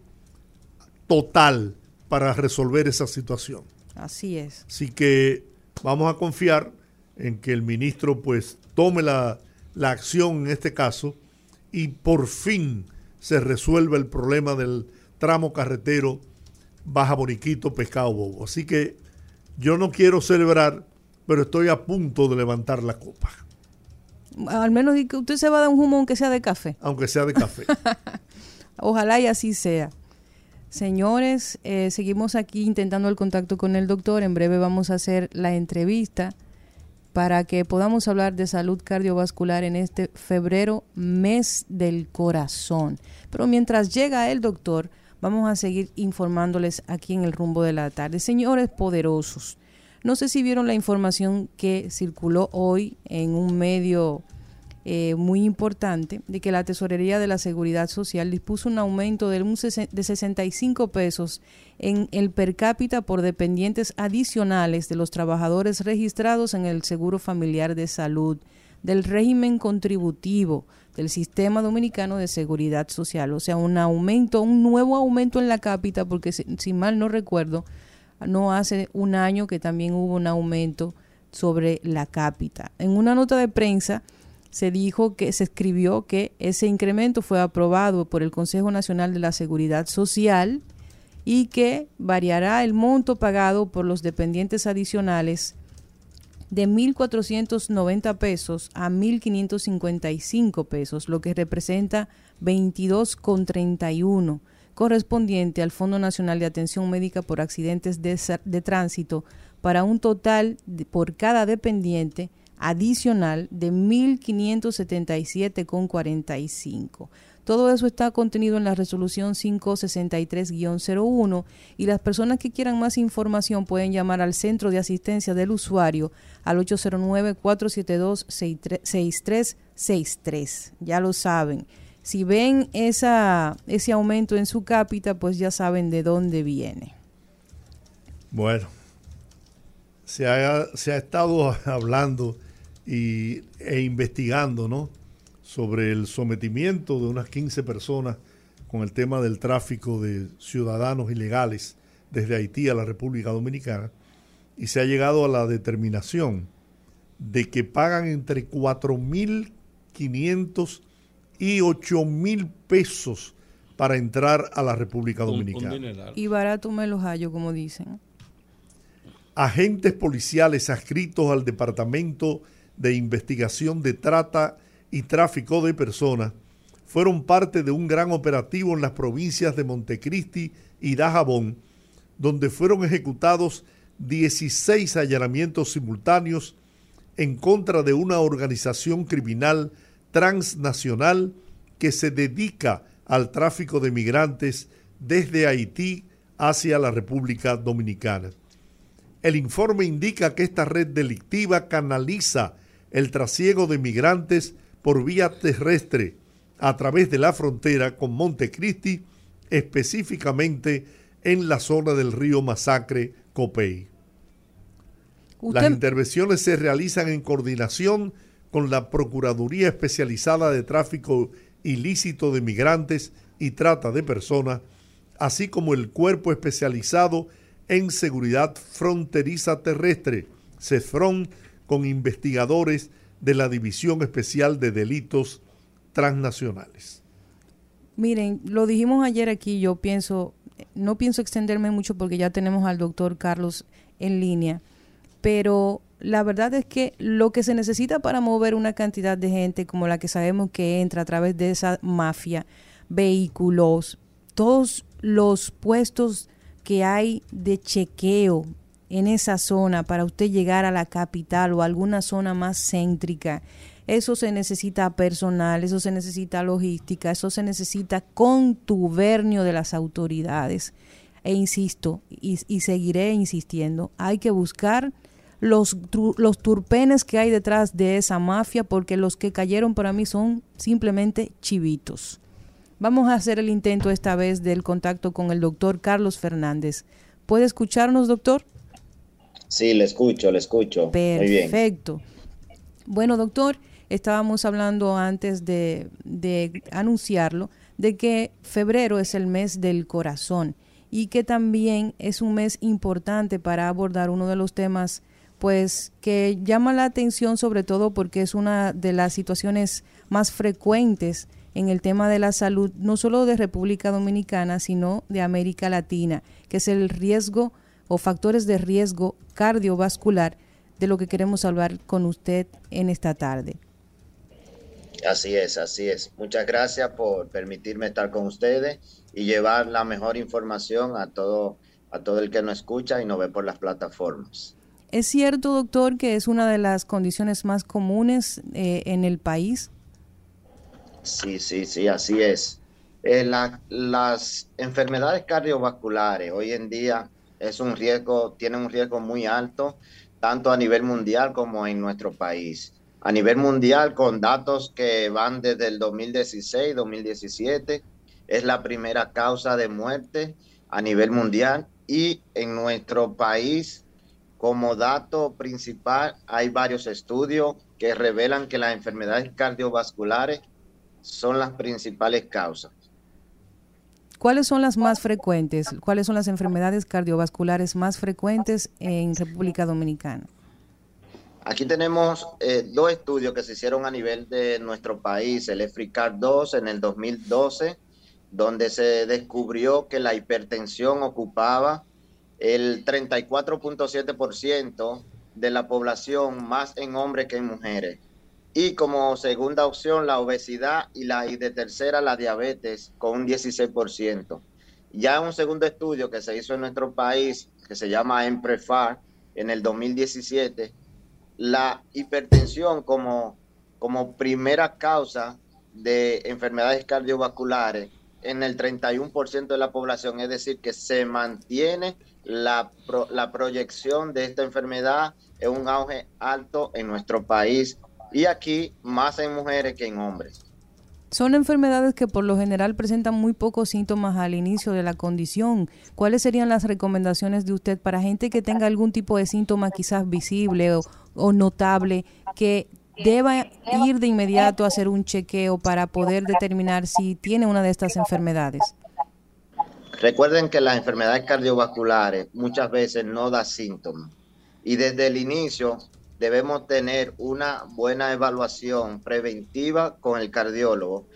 total para resolver esa situación. Así es. Así que vamos a confiar en que el ministro pues tome la, la acción en este caso y por fin se resuelva el problema del tramo carretero Baja Boniquito, Pescado Bobo. Así que yo no quiero celebrar, pero estoy a punto de levantar la copa. Al menos que usted se va a dar un humo aunque sea de café. Aunque sea de café. Ojalá y así sea. Señores, eh, seguimos aquí intentando el contacto con el doctor. En breve vamos a hacer la entrevista para que podamos hablar de salud cardiovascular en este febrero, mes del corazón. Pero mientras llega el doctor, Vamos a seguir informándoles aquí en el rumbo de la tarde. Señores poderosos, no sé si vieron la información que circuló hoy en un medio eh, muy importante de que la Tesorería de la Seguridad Social dispuso un aumento de, un de 65 pesos en el per cápita por dependientes adicionales de los trabajadores registrados en el Seguro Familiar de Salud, del régimen contributivo del Sistema Dominicano de Seguridad Social. O sea, un aumento, un nuevo aumento en la cápita, porque si mal no recuerdo, no hace un año que también hubo un aumento sobre la cápita. En una nota de prensa, se dijo que se escribió que ese incremento fue aprobado por el Consejo Nacional de la Seguridad Social y que variará el monto pagado por los dependientes adicionales de 1.490 pesos a 1.555 pesos, lo que representa 22,31 correspondiente al Fondo Nacional de Atención Médica por Accidentes de, de Tránsito para un total por cada dependiente adicional de 1.577,45. Todo eso está contenido en la resolución 563-01 y las personas que quieran más información pueden llamar al centro de asistencia del usuario al 809-472-6363. Ya lo saben. Si ven ese aumento en su cápita, pues ya saben de dónde viene. Bueno, se ha, se ha estado hablando y, e investigando ¿no? sobre el sometimiento de unas 15 personas con el tema del tráfico de ciudadanos ilegales desde Haití a la República Dominicana y se ha llegado a la determinación de que pagan entre 4.500 y 8.000 pesos para entrar a la República Dominicana. y barato me los hallo, como dicen. Agentes policiales adscritos al Departamento de Investigación de Trata y Tráfico de Personas fueron parte de un gran operativo en las provincias de Montecristi y Dajabón, donde fueron ejecutados 16 allanamientos simultáneos en contra de una organización criminal transnacional que se dedica al tráfico de migrantes desde Haití hacia la República Dominicana. El informe indica que esta red delictiva canaliza el trasiego de migrantes por vía terrestre a través de la frontera con Montecristi, específicamente en la zona del río Masacre Copey. Las intervenciones se realizan en coordinación con la Procuraduría Especializada de Tráfico Ilícito de Migrantes y Trata de Personas, así como el Cuerpo Especializado en Seguridad Fronteriza Terrestre, CESFRON, con investigadores de la División Especial de Delitos Transnacionales. Miren, lo dijimos ayer aquí, yo pienso, no pienso extenderme mucho porque ya tenemos al doctor Carlos en línea, pero la verdad es que lo que se necesita para mover una cantidad de gente como la que sabemos que entra a través de esa mafia, vehículos, todos los puestos que hay de chequeo en esa zona para usted llegar a la capital o alguna zona más céntrica. Eso se necesita personal, eso se necesita logística, eso se necesita contubernio de las autoridades. E insisto, y, seguiré insistiendo, hay que buscar los, los turpenes que hay detrás de esa mafia, porque los que cayeron para mí son simplemente chivitos. Vamos a hacer el intento esta vez del contacto con el doctor Carlos Fernández. ¿Puede escucharnos, doctor? Sí, le escucho, le escucho. Perfecto. Bueno, doctor, estábamos hablando antes de, de anunciarlo, de que febrero es el mes del corazón y que también es un mes importante para abordar uno de los temas pues que llama la atención sobre todo porque es una de las situaciones más frecuentes en el tema de la salud, no solo de República Dominicana, sino de América Latina, que es el riesgo o factores de riesgo cardiovascular de lo que queremos hablar con usted en esta tarde. Así es, así es. Muchas gracias por permitirme estar con ustedes y llevar la mejor información a todo, a todo el que nos escucha y nos ve por las plataformas. ¿Es cierto, doctor, que es una de las condiciones más comunes eh, en el país? Sí, sí, sí, así es. Eh, las enfermedades cardiovasculares hoy en día es un riesgo, tiene un riesgo muy alto, tanto a nivel mundial como en nuestro país. a nivel mundial con datos que van desde el 2016, 2017. Es la primera causa de muerte a nivel mundial y en nuestro país como dato principal hay varios estudios que revelan que las enfermedades cardiovasculares son las principales causas. ¿Cuáles son las más frecuentes? ¿Cuáles son las enfermedades cardiovasculares más frecuentes en República Dominicana? Aquí tenemos eh, dos estudios que se hicieron a nivel de nuestro país, el EFRICAR 2 en el 2012, donde se descubrió que la hipertensión ocupaba el 34.7% de la población, más en hombres que en mujeres. Y como segunda opción, la obesidad y, la, y de tercera, la diabetes, con un 16%. Ya un segundo estudio que se hizo en nuestro país, que se llama EMPREFAR, en el 2017, la hipertensión como, como primera causa de enfermedades cardiovasculares en el 31% de la población, es decir, que se mantiene la, la proyección de esta enfermedad en un auge alto en nuestro país y aquí más en mujeres que en hombres. Son enfermedades que por lo general presentan muy pocos síntomas al inicio de la condición. ¿Cuáles serían las recomendaciones de usted para gente que tenga algún tipo de síntoma quizás visible o, o notable que deba ir de inmediato a hacer un chequeo para poder determinar si tiene una de estas enfermedades? Recuerden que las enfermedades cardiovasculares muchas veces no dan síntomas y desde el inicio debemos tener una buena evaluación preventiva con el cardiólogo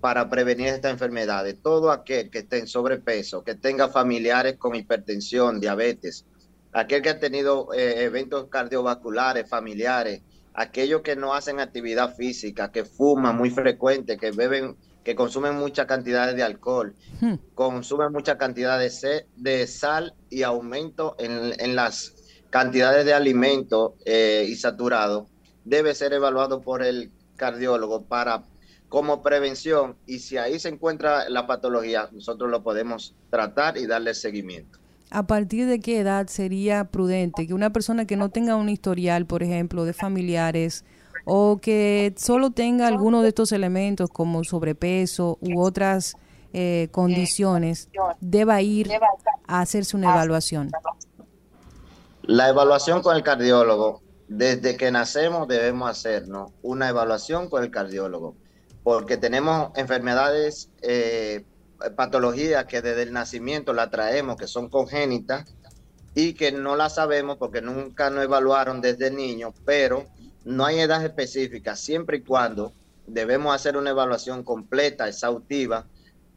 para prevenir esta enfermedad. Todo aquel que esté en sobrepeso, que tenga familiares con hipertensión, diabetes, aquel que ha tenido eh, eventos cardiovasculares, familiares, aquellos que no hacen actividad física, que fuman muy frecuente, que beben, que consumen muchas cantidades de alcohol, hmm. consumen muchas cantidades de, de, sal y aumento en, en las cantidades de alimentos eh, y saturado, debe ser evaluado por el cardiólogo para como prevención y si ahí se encuentra la patología, nosotros lo podemos tratar y darle seguimiento. ¿A partir de qué edad sería prudente que una persona que no tenga un historial, por ejemplo, de familiares o que solo tenga alguno de estos elementos como sobrepeso u otras eh, condiciones, deba ir a hacerse una evaluación? La evaluación con el cardiólogo, desde que nacemos debemos hacernos una evaluación con el cardiólogo, porque tenemos enfermedades eh, patologías que desde el nacimiento la traemos, que son congénitas y que no la sabemos porque nunca nos evaluaron desde niño, pero no hay edad específica, siempre y cuando debemos hacer una evaluación completa, exhaustiva,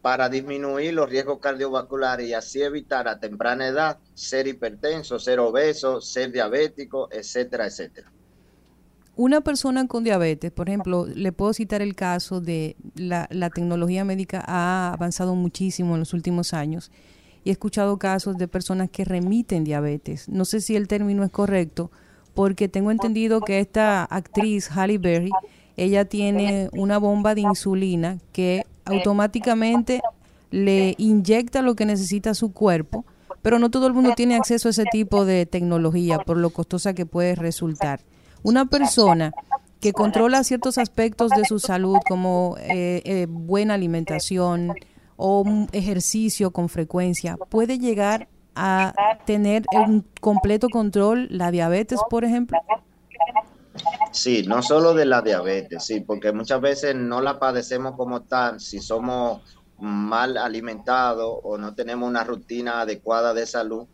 para disminuir los riesgos cardiovasculares y así evitar a temprana edad ser hipertenso, ser obeso, ser diabético, etcétera, etcétera. Una persona con diabetes, por ejemplo, le puedo citar el caso de la, tecnología médica ha avanzado muchísimo en los últimos años y he escuchado casos de personas que remiten diabetes. No sé si el término es correcto, porque tengo entendido que esta actriz Halle Berry, ella tiene una bomba de insulina que automáticamente le inyecta lo que necesita su cuerpo, pero no todo el mundo tiene acceso a ese tipo de tecnología por lo costosa que puede resultar. Una persona que controla ciertos aspectos de su salud como eh, eh, buena alimentación o ejercicio con frecuencia, puede llegar a tener un completo control la diabetes, por ejemplo. Sí, no solo de la diabetes, sí, porque muchas veces no la padecemos como tal si somos mal alimentados o no tenemos una rutina adecuada de salud.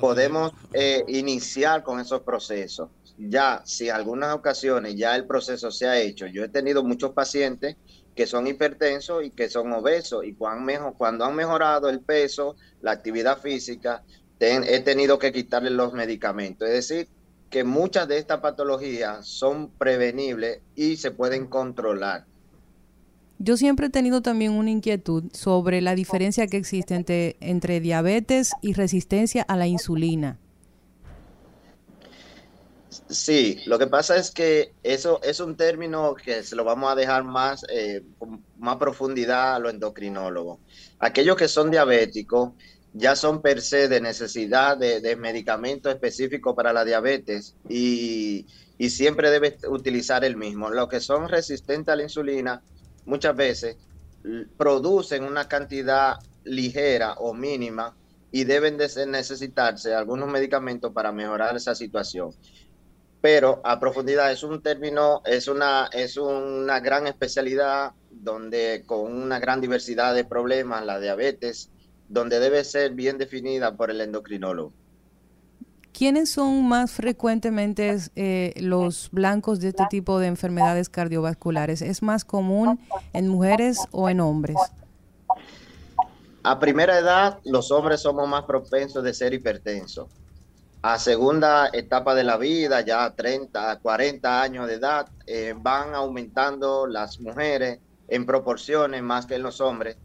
podemos eh, iniciar con esos procesos ya si algunas ocasiones ya el proceso se ha hecho, yo he tenido muchos pacientes que son hipertensos y que son obesos y cuando, cuando han mejorado el peso, la actividad física, he tenido que quitarle los medicamentos. Es decir, que muchas de estas patologías son prevenibles y se pueden controlar. Yo siempre he tenido también una inquietud sobre la diferencia que existe entre, entre diabetes y resistencia a la insulina. Sí, lo que pasa es que eso es un término que se lo vamos a dejar más, eh, más profundidad a los endocrinólogos. Aquellos que son diabéticos ya son per se de necesidad de, de medicamento específico para la diabetes y, y siempre debe utilizar el mismo. Los que son resistentes a la insulina muchas veces producen una cantidad ligera o mínima y deben de necesitarse algunos medicamentos para mejorar esa situación. Pero a profundidad es un término, es una, es una gran especialidad donde con una gran diversidad de problemas, la diabetes, donde debe ser bien definida por el endocrinólogo. ¿Quiénes son más frecuentemente eh, los blancos de este tipo de enfermedades cardiovasculares? ¿Es más común en mujeres o en hombres? A primera edad, los hombres somos más propensos de ser hipertensos. A segunda etapa de la vida, ya 30, 40 años de edad, eh, van aumentando las mujeres en proporciones más que en los hombres.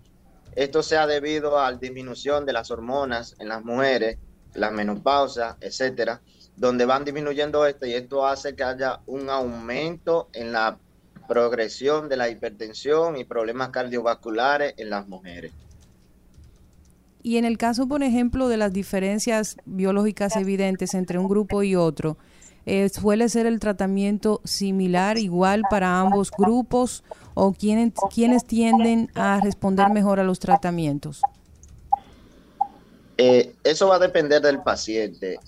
Esto se ha debido a la disminución de las hormonas en las mujeres, la menopausa, etcétera, donde van disminuyendo esto y esto hace que haya un aumento en la progresión de la hipertensión y problemas cardiovasculares en las mujeres. Y en el caso, por ejemplo, de las diferencias biológicas evidentes entre un grupo y otro, eh, ¿suele ser el tratamiento similar, igual para ambos grupos o quiénes, quiénes tienden a responder mejor a los tratamientos? Eh, eso va a depender del paciente,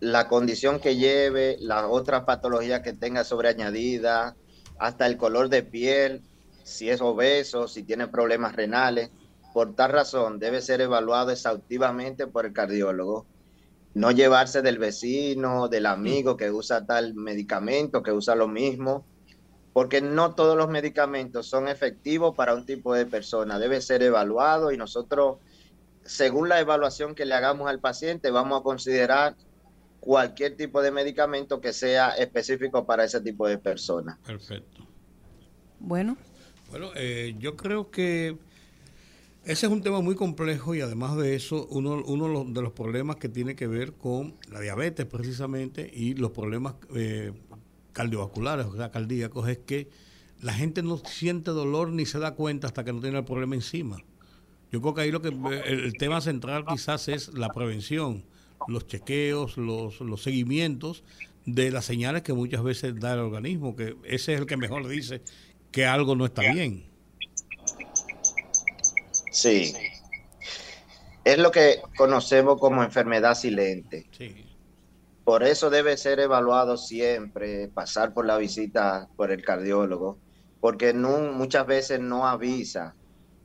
la condición que lleve, la otra patología que tenga sobreañadida, hasta el color de piel, si es obeso, si tiene problemas renales. Por tal razón, debe ser evaluado exhaustivamente por el cardiólogo. No llevarse del vecino, del amigo que usa tal medicamento, que usa lo mismo, porque no todos los medicamentos son efectivos para un tipo de persona. Debe ser evaluado y nosotros, según la evaluación que le hagamos al paciente, vamos a considerar cualquier tipo de medicamento que sea específico para ese tipo de persona. Perfecto. Bueno. Bueno, eh, yo creo que ese es un tema muy complejo y además de eso, uno, uno de los problemas que tiene que ver con la diabetes precisamente y los problemas eh, cardiovasculares, o sea, cardíacos, es que la gente no siente dolor ni se da cuenta hasta que no tiene el problema encima. Yo creo que ahí lo que el, tema central quizás es la prevención, los chequeos, los, los seguimientos de las señales que muchas veces da el organismo, que ese es el que mejor dice que algo no está bien. Sí. Es lo que conocemos como enfermedad silente. Por eso debe ser evaluado siempre, pasar por la visita por el cardiólogo, porque no, muchas veces no avisa,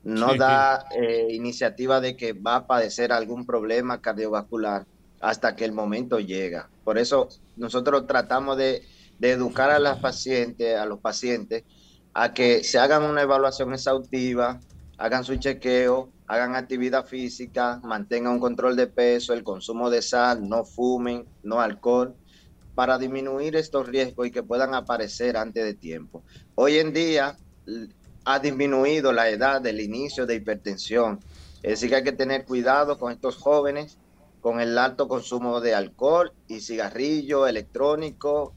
no da eh, iniciativa de que va a padecer algún problema cardiovascular hasta que el momento llega. Por eso nosotros tratamos de, de educar a las pacientes, a los pacientes, a que se hagan una evaluación exhaustiva, hagan su chequeo, hagan actividad física, mantengan un control de peso, el consumo de sal, no fumen, no alcohol, para disminuir estos riesgos y que puedan aparecer antes de tiempo. Hoy en día ha disminuido la edad del inicio de hipertensión, es decir, que hay que tener cuidado con estos jóvenes con el alto consumo de alcohol y cigarrillo electrónico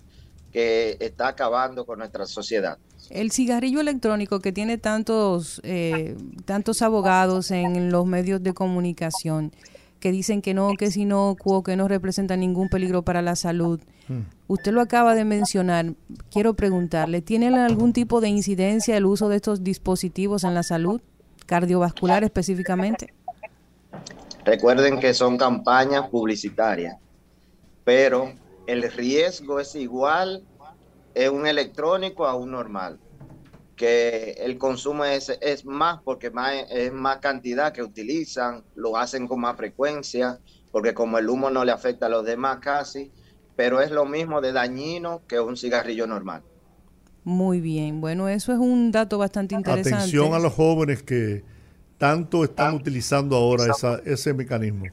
que está acabando con nuestra sociedad. El cigarrillo electrónico que tiene tantos, eh, tantos abogados en los medios de comunicación que dicen que no, que es inocuo, que no representa ningún peligro para la salud. Hmm. Usted lo acaba de mencionar. Quiero preguntarle, ¿tiene algún tipo de incidencia el uso de estos dispositivos en la salud cardiovascular específicamente? Recuerden que son campañas publicitarias, pero el riesgo es igual es un electrónico a un normal. Que el consumo es, es más porque más, es más cantidad que utilizan, lo hacen con más frecuencia, porque como el humo no le afecta a los demás casi, pero es lo mismo de dañino que un cigarrillo normal. Muy bien, bueno, eso es un dato bastante interesante. Atención a los jóvenes que tanto están utilizando ahora esa, ese mecanismo.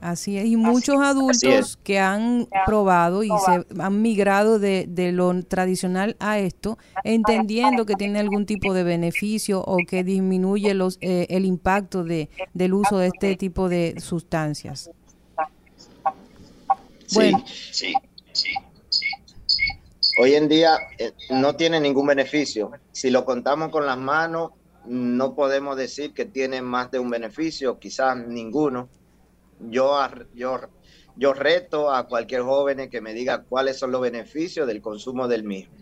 Así es, y muchos adultos que han probado y se han migrado de, lo tradicional a esto, entendiendo que tiene algún tipo de beneficio o que disminuye los, eh, el impacto de, del uso de este tipo de sustancias. Bueno. Sí, sí, sí, Hoy en día eh, no tiene ningún beneficio. Si lo contamos con las manos, no podemos decir que tiene más de un beneficio, quizás ninguno yo, yo, yo reto a cualquier joven que me diga cuáles son los beneficios del consumo del mismo.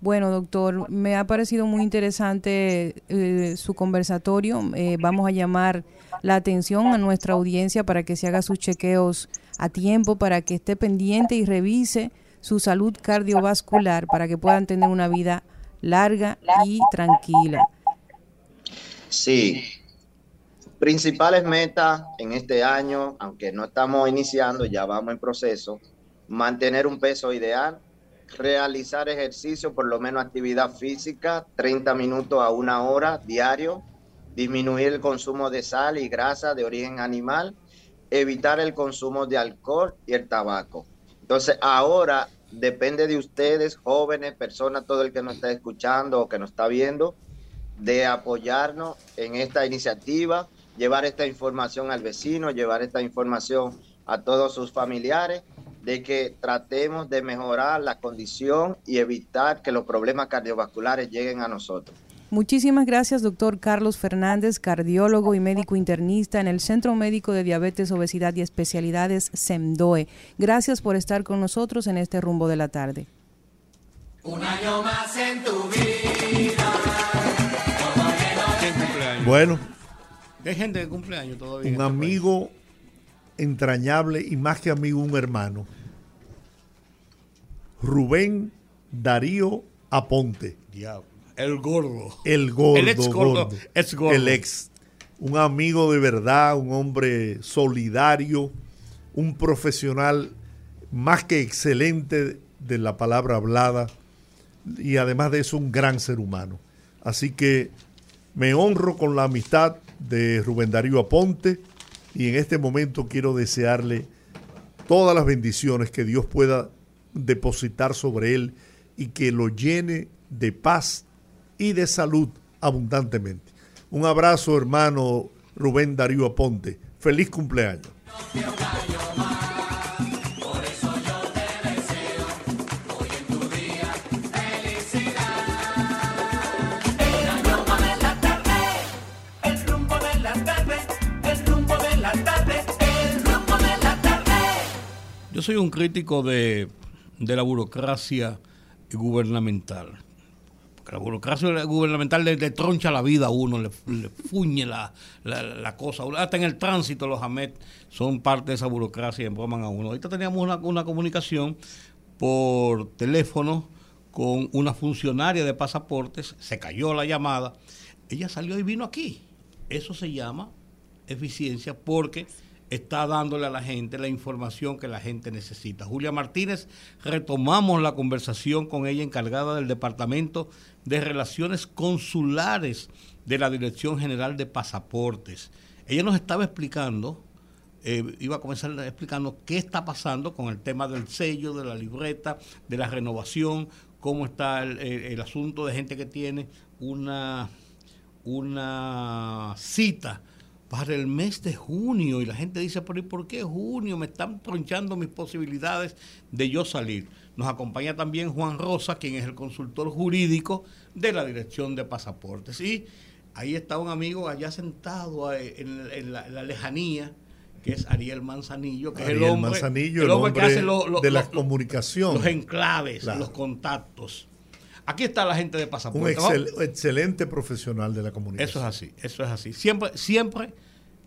Bueno, doctor, me ha parecido muy interesante eh, su conversatorio. Eh, vamos a llamar la atención a nuestra audiencia para que se haga sus chequeos a tiempo, para que esté pendiente y revise su salud cardiovascular, para que puedan tener una vida larga y tranquila. Sí, principales metas en este año, aunque no estamos iniciando, ya vamos en proceso, mantener un peso ideal, realizar ejercicio, por lo menos actividad física, 30 minutos a una hora diario, disminuir el consumo de sal y grasa de origen animal, evitar el consumo de alcohol y el tabaco. Entonces, ahora depende de ustedes, jóvenes, personas, todo el que nos está escuchando o que nos está viendo, de apoyarnos en esta iniciativa, llevar esta información al vecino, llevar esta información a todos sus familiares de que tratemos de mejorar la condición y evitar que los problemas cardiovasculares lleguen a nosotros. Muchísimas gracias, doctor Carlos Fernández, cardiólogo y médico internista en el Centro Médico de Diabetes, Obesidad y Especialidades SEMDOE. Gracias por estar con nosotros en este rumbo de la tarde. Un año más en tu vida. Bueno. Hay gente de cumpleaños todavía. Un amigo entrañable y más que amigo, un hermano. Rubén Darío Aponte. El gordo. El gordo. El ex gordo. El ex. Un amigo de verdad, un hombre solidario, un profesional más que excelente de la palabra hablada y además de eso un gran ser humano. Así que me honro con la amistad de Rubén Darío Aponte y en este momento quiero desearle todas las bendiciones que Dios pueda depositar sobre él y que lo llene de paz y de salud abundantemente. Un abrazo, hermano Rubén Darío Aponte. Feliz cumpleaños. Yo soy un crítico de, la burocracia gubernamental. Porque la burocracia gubernamental le, troncha la vida a uno, le, fuñe la, cosa. Hasta en el tránsito los AMET son parte de esa burocracia y embroman a uno. Ahorita teníamos una, una comunicación por teléfono con una funcionaria de pasaportes, se cayó la llamada, ella salió y vino aquí. Eso se llama eficiencia porque está dándole a la gente la información que la gente necesita. Julia Martínez, retomamos la conversación con ella encargada del Departamento de Relaciones Consulares de la Dirección General de Pasaportes. Ella nos estaba explicando, eh, iba a comenzar explicando qué está pasando con el tema del sello, de la libreta, de la renovación, cómo está el, el asunto de gente que tiene una, una cita para el mes de junio y la gente dice, pero ¿y por qué junio? Me están tronchando mis posibilidades de yo salir. Nos acompaña también Juan Rosa, quien es el consultor jurídico de la Dirección de Pasaportes. Y ahí está un amigo allá sentado eh, en, la, lejanía, que es Ariel Manzanillo, que es el hombre, Manzanillo, el hombre, que hace de la comunicación. Los enclaves, los contactos. Aquí está la gente de pasaporte. Un excelente profesional de la comunicación. Eso es así, eso es así. Siempre, siempre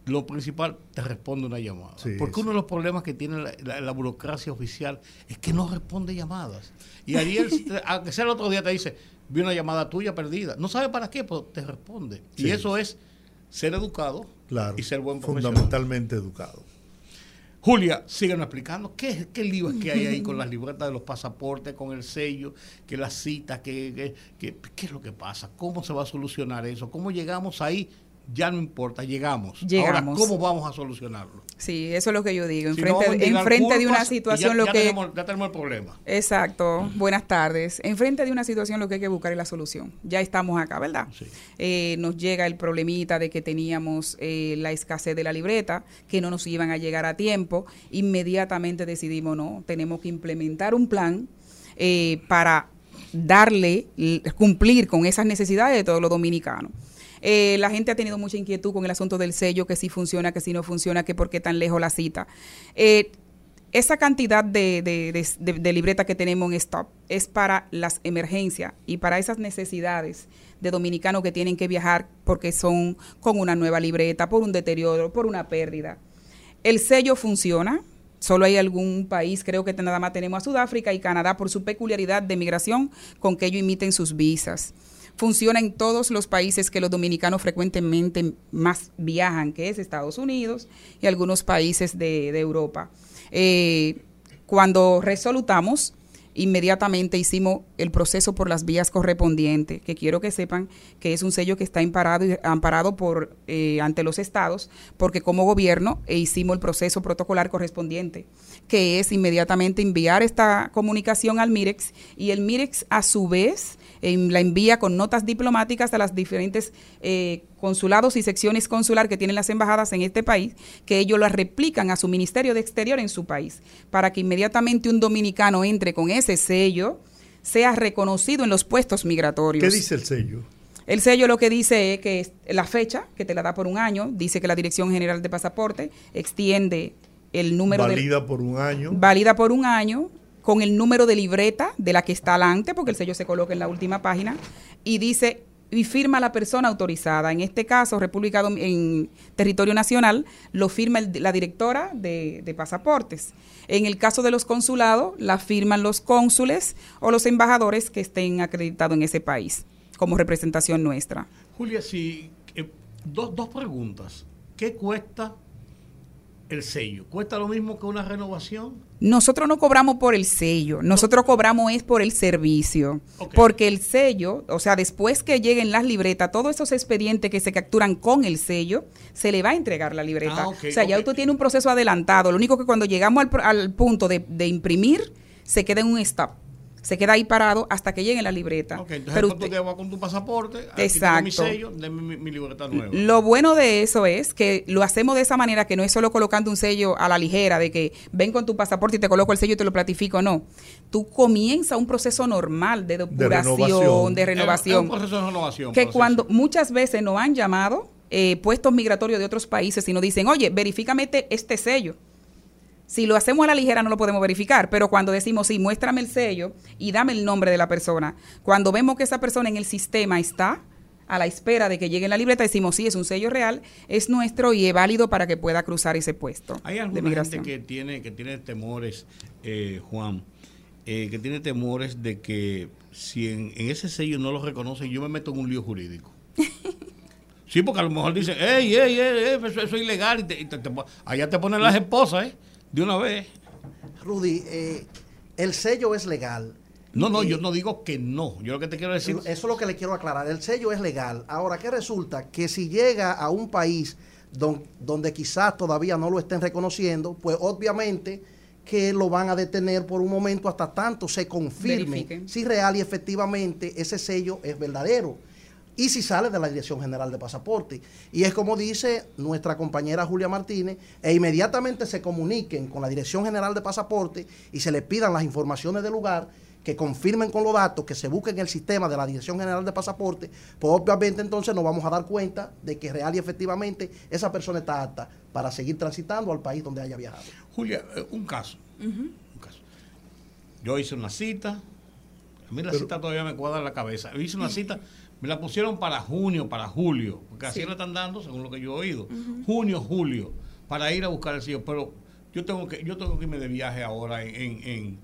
lo principal te responde una llamada. Porque uno de los problemas que tiene la, burocracia oficial es que no responde llamadas. Y Ariel, aunque sea el otro día, te dice, vi una llamada tuya perdida. No sabe para qué, pero te responde. Y eso es ser educado y ser buen profesional. Fundamentalmente educado. Julia, síguenos explicando qué, qué es que hay ahí con las libretas de los pasaportes, con el sello, que las citas, qué es lo que pasa, cómo se va a solucionar eso, cómo llegamos ahí ya no importa, llegamos. Ahora, ¿cómo vamos a solucionarlo? Sí, eso es lo que yo digo. Enfrente, de una situación lo que... Tenemos, ya tenemos el problema. Exacto. Buenas tardes. Enfrente de una situación lo que hay que buscar es la solución. Ya estamos acá, ¿verdad? Sí. Eh, nos llega el problemita de que teníamos eh, la escasez de la libreta, que no nos iban a llegar a tiempo. Inmediatamente decidimos, no, tenemos que implementar un plan eh, para darle, cumplir con esas necesidades de todos los dominicanos. Eh, la gente ha tenido mucha inquietud con el asunto del sello, que si funciona, que si no funciona, que por qué tan lejos la cita. Eh, esa cantidad de, libreta que tenemos en stop es para las emergencias y para esas necesidades de dominicanos que tienen que viajar porque son con una nueva libreta, por un deterioro, por una pérdida. El sello funciona, Solo hay algún país, creo que nada más tenemos a Sudáfrica y Canadá por su peculiaridad de migración con que ellos imiten sus visas. Funciona en todos los países que los dominicanos frecuentemente más viajan, que es Estados Unidos y algunos países de, Europa. Eh, cuando resolutamos, inmediatamente hicimos el proceso por las vías correspondientes, que quiero que sepan que es un sello que está amparado, por, eh, ante los estados, porque como gobierno eh, hicimos el proceso protocolar correspondiente, que es inmediatamente enviar esta comunicación al MIREX y el MIREX a su vez la envía con notas diplomáticas a las diferentes eh, consulados y secciones consular que tienen las embajadas en este país, que ellos las replican a su Ministerio de Exterior en su país, para que inmediatamente un dominicano entre con ese sello, sea reconocido en los puestos migratorios. ¿Qué dice el sello? El sello lo que dice es que la fecha, que te la da por un año, dice que la Dirección General de Pasaporte extiende el número válida por un año. Válida por un año, con el número de libreta de la que está adelante, porque el sello se coloca en la última página, y dice y firma la persona autorizada. En este caso, República en territorio nacional, lo firma la directora de, pasaportes. En el caso de los consulados, la firman los cónsules o los embajadores que estén acreditados en ese país, como representación nuestra. Julia, sí, eh, dos preguntas. ¿Qué cuesta el sello? ¿Cuesta lo mismo que una renovación? Nosotros no cobramos por el sello, nosotros cobramos es por el servicio. Porque el sello, o sea, después que lleguen las libretas, todos esos expedientes que se capturan con el sello, se le va a entregar la libreta. Ah, o sea, ya usted tiene un proceso adelantado. Lo único que cuando llegamos al, al punto de, de imprimir, se queda en un stop se queda ahí parado hasta que llegue la libreta. Entonces Pero usted, va con tu pasaporte, exacto. mi sello, mi, mi, libreta nueva. Lo bueno de eso es que lo hacemos de esa manera que no es solo colocando un sello a la ligera, de que ven con tu pasaporte y te coloco el sello y te lo platifico, no. Tú comienzas un proceso normal de depuración, de renovación. un proceso de renovación. Que cuando muchas veces nos han llamado eh, puestos migratorios de otros países y nos dicen, oye, verifícame este sello si lo hacemos a la ligera no lo podemos verificar, pero cuando decimos, sí, muéstrame el sello y dame el nombre de la persona, cuando vemos que esa persona en el sistema está a la espera de que llegue la libreta, decimos, sí, es un sello real, es nuestro y es válido para que pueda cruzar ese puesto. Hay alguna gente que tiene, que tiene temores, eh, Juan, eh, que tiene temores de que si en, ese sello no lo reconocen, yo me meto en un lío jurídico. Sí, porque a lo mejor dicen, ey, ey, ey, eso, es ilegal. Y, allá te ponen las esposas, ¿eh? De una vez. Rudy, eh, el sello es legal. No, no, yo no digo que no. Yo lo que te quiero decir. Eso es lo que le quiero aclarar. El sello es legal. Ahora, ¿qué resulta? Que si llega a un país donde quizás todavía no lo estén reconociendo, pues obviamente que lo van a detener por un momento hasta tanto se confirme si real y efectivamente ese sello es verdadero y si sale de la Dirección General de Pasaporte. Y es como dice nuestra compañera Julia Martínez, e inmediatamente se comuniquen con la Dirección General de Pasaporte y se les pidan las informaciones del lugar, que confirmen con los datos, que se busquen en el sistema de la Dirección General de Pasaporte, pues obviamente entonces nos vamos a dar cuenta de que real y efectivamente esa persona está apta para seguir transitando al país donde haya viajado. Julia, eh, un caso. un caso. Yo hice una cita, a mí la cita todavía me cuadra la cabeza. Yo hice una cita me la pusieron para junio, para julio, porque así la están dando, según lo que yo he oído. Junio, julio, para ir a buscar el sello. Pero yo tengo que, yo tengo que irme de viaje ahora en,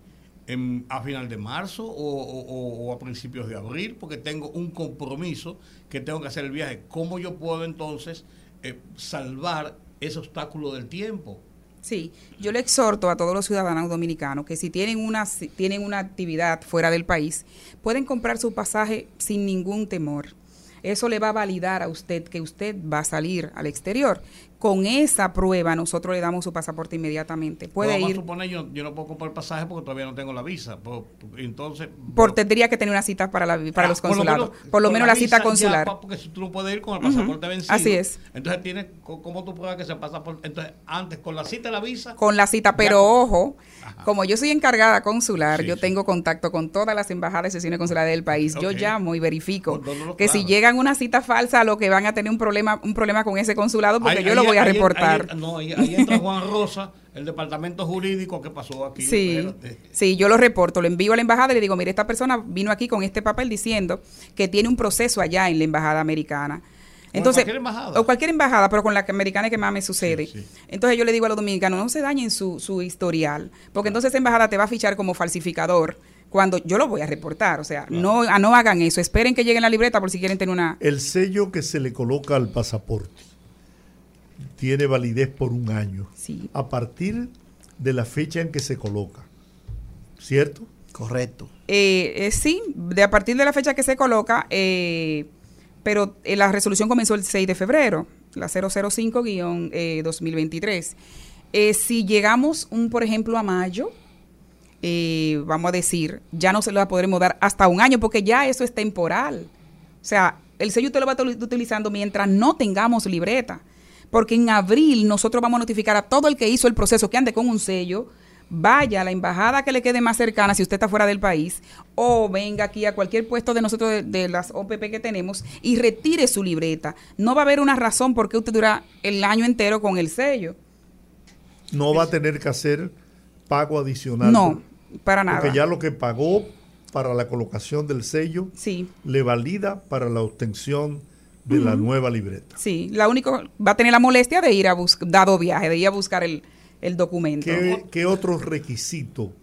a final de marzo o, a principios de abril, porque tengo un compromiso que tengo que hacer el viaje. ¿Cómo yo puedo entonces eh, salvar ese obstáculo del tiempo? Sí, yo le exhorto a todos los ciudadanos dominicanos que si tienen una, tienen una actividad fuera del país, pueden comprar su pasaje sin ningún temor. Eso le va a validar a usted que usted va a salir al exterior. con esa prueba nosotros le damos su pasaporte inmediatamente. Puede vamos ir. A suponer, yo, yo no puedo comprar el pasaje porque todavía no tengo la visa. Por, entonces. Por, tendría que tener una cita para, la, para ah, los consulados. Por lo menos, la, cita consular. porque si tú no puedes ir con el pasaporte vencido. Así es. Entonces, tienes, ¿cómo tú pruebas que se pasa por.? Entonces, antes, con la cita la visa. Con la cita, pero ojo, como yo soy encargada consular, yo tengo contacto con todas las embajadas y sesiones consulares del país. Yo llamo y verifico que si llegan una cita falsa, lo que van a tener un problema, un problema con ese consulado, porque yo lo voy a reportar no, ahí, entra Juan Rosa, el departamento jurídico que pasó aquí. Sí, sí, yo lo reporto, lo envío a la embajada y le digo, mire, esta persona vino aquí con este papel diciendo que tiene un proceso allá en la embajada americana. Entonces, cualquier embajada. O cualquier embajada, pero con la americana que más me sucede. Entonces yo le digo a los dominicanos, no se dañen su, su historial, porque entonces esa embajada te va a fichar como falsificador cuando yo lo voy a reportar. O sea, no, no hagan eso. Esperen que llegue la libreta por si quieren tener una... El sello que se le coloca al pasaporte tiene validez por un año. Sí. A partir de la fecha en que se coloca. ¿Cierto? Correcto. Eh, eh, sí, de a partir de la fecha que se coloca, eh, pero la resolución comenzó el 6 de febrero, la 005-2023. si llegamos, un, por ejemplo, a mayo, vamos a decir, ya no se lo podremos dar hasta un año, porque ya eso es temporal. O sea, el sello usted lo va a estar utilizando mientras no tengamos libreta porque en abril nosotros vamos a notificar a todo el que hizo el proceso que ande con un sello, vaya a la embajada que le quede más cercana si usted está fuera del país o venga aquí a cualquier puesto de nosotros de, las OPP que tenemos y retire su libreta. No va a haber una razón por qué usted dura el año entero con el sello. No va a tener que hacer pago adicional. No, para nada. Porque ya lo que pagó para la colocación del sello sí. le valida para la obtención de la nueva libreta. Sí, la única va a tener la molestia de ir a buscar, dado viaje, de ir a buscar el, documento. ¿Qué, ¿Qué, otro requisito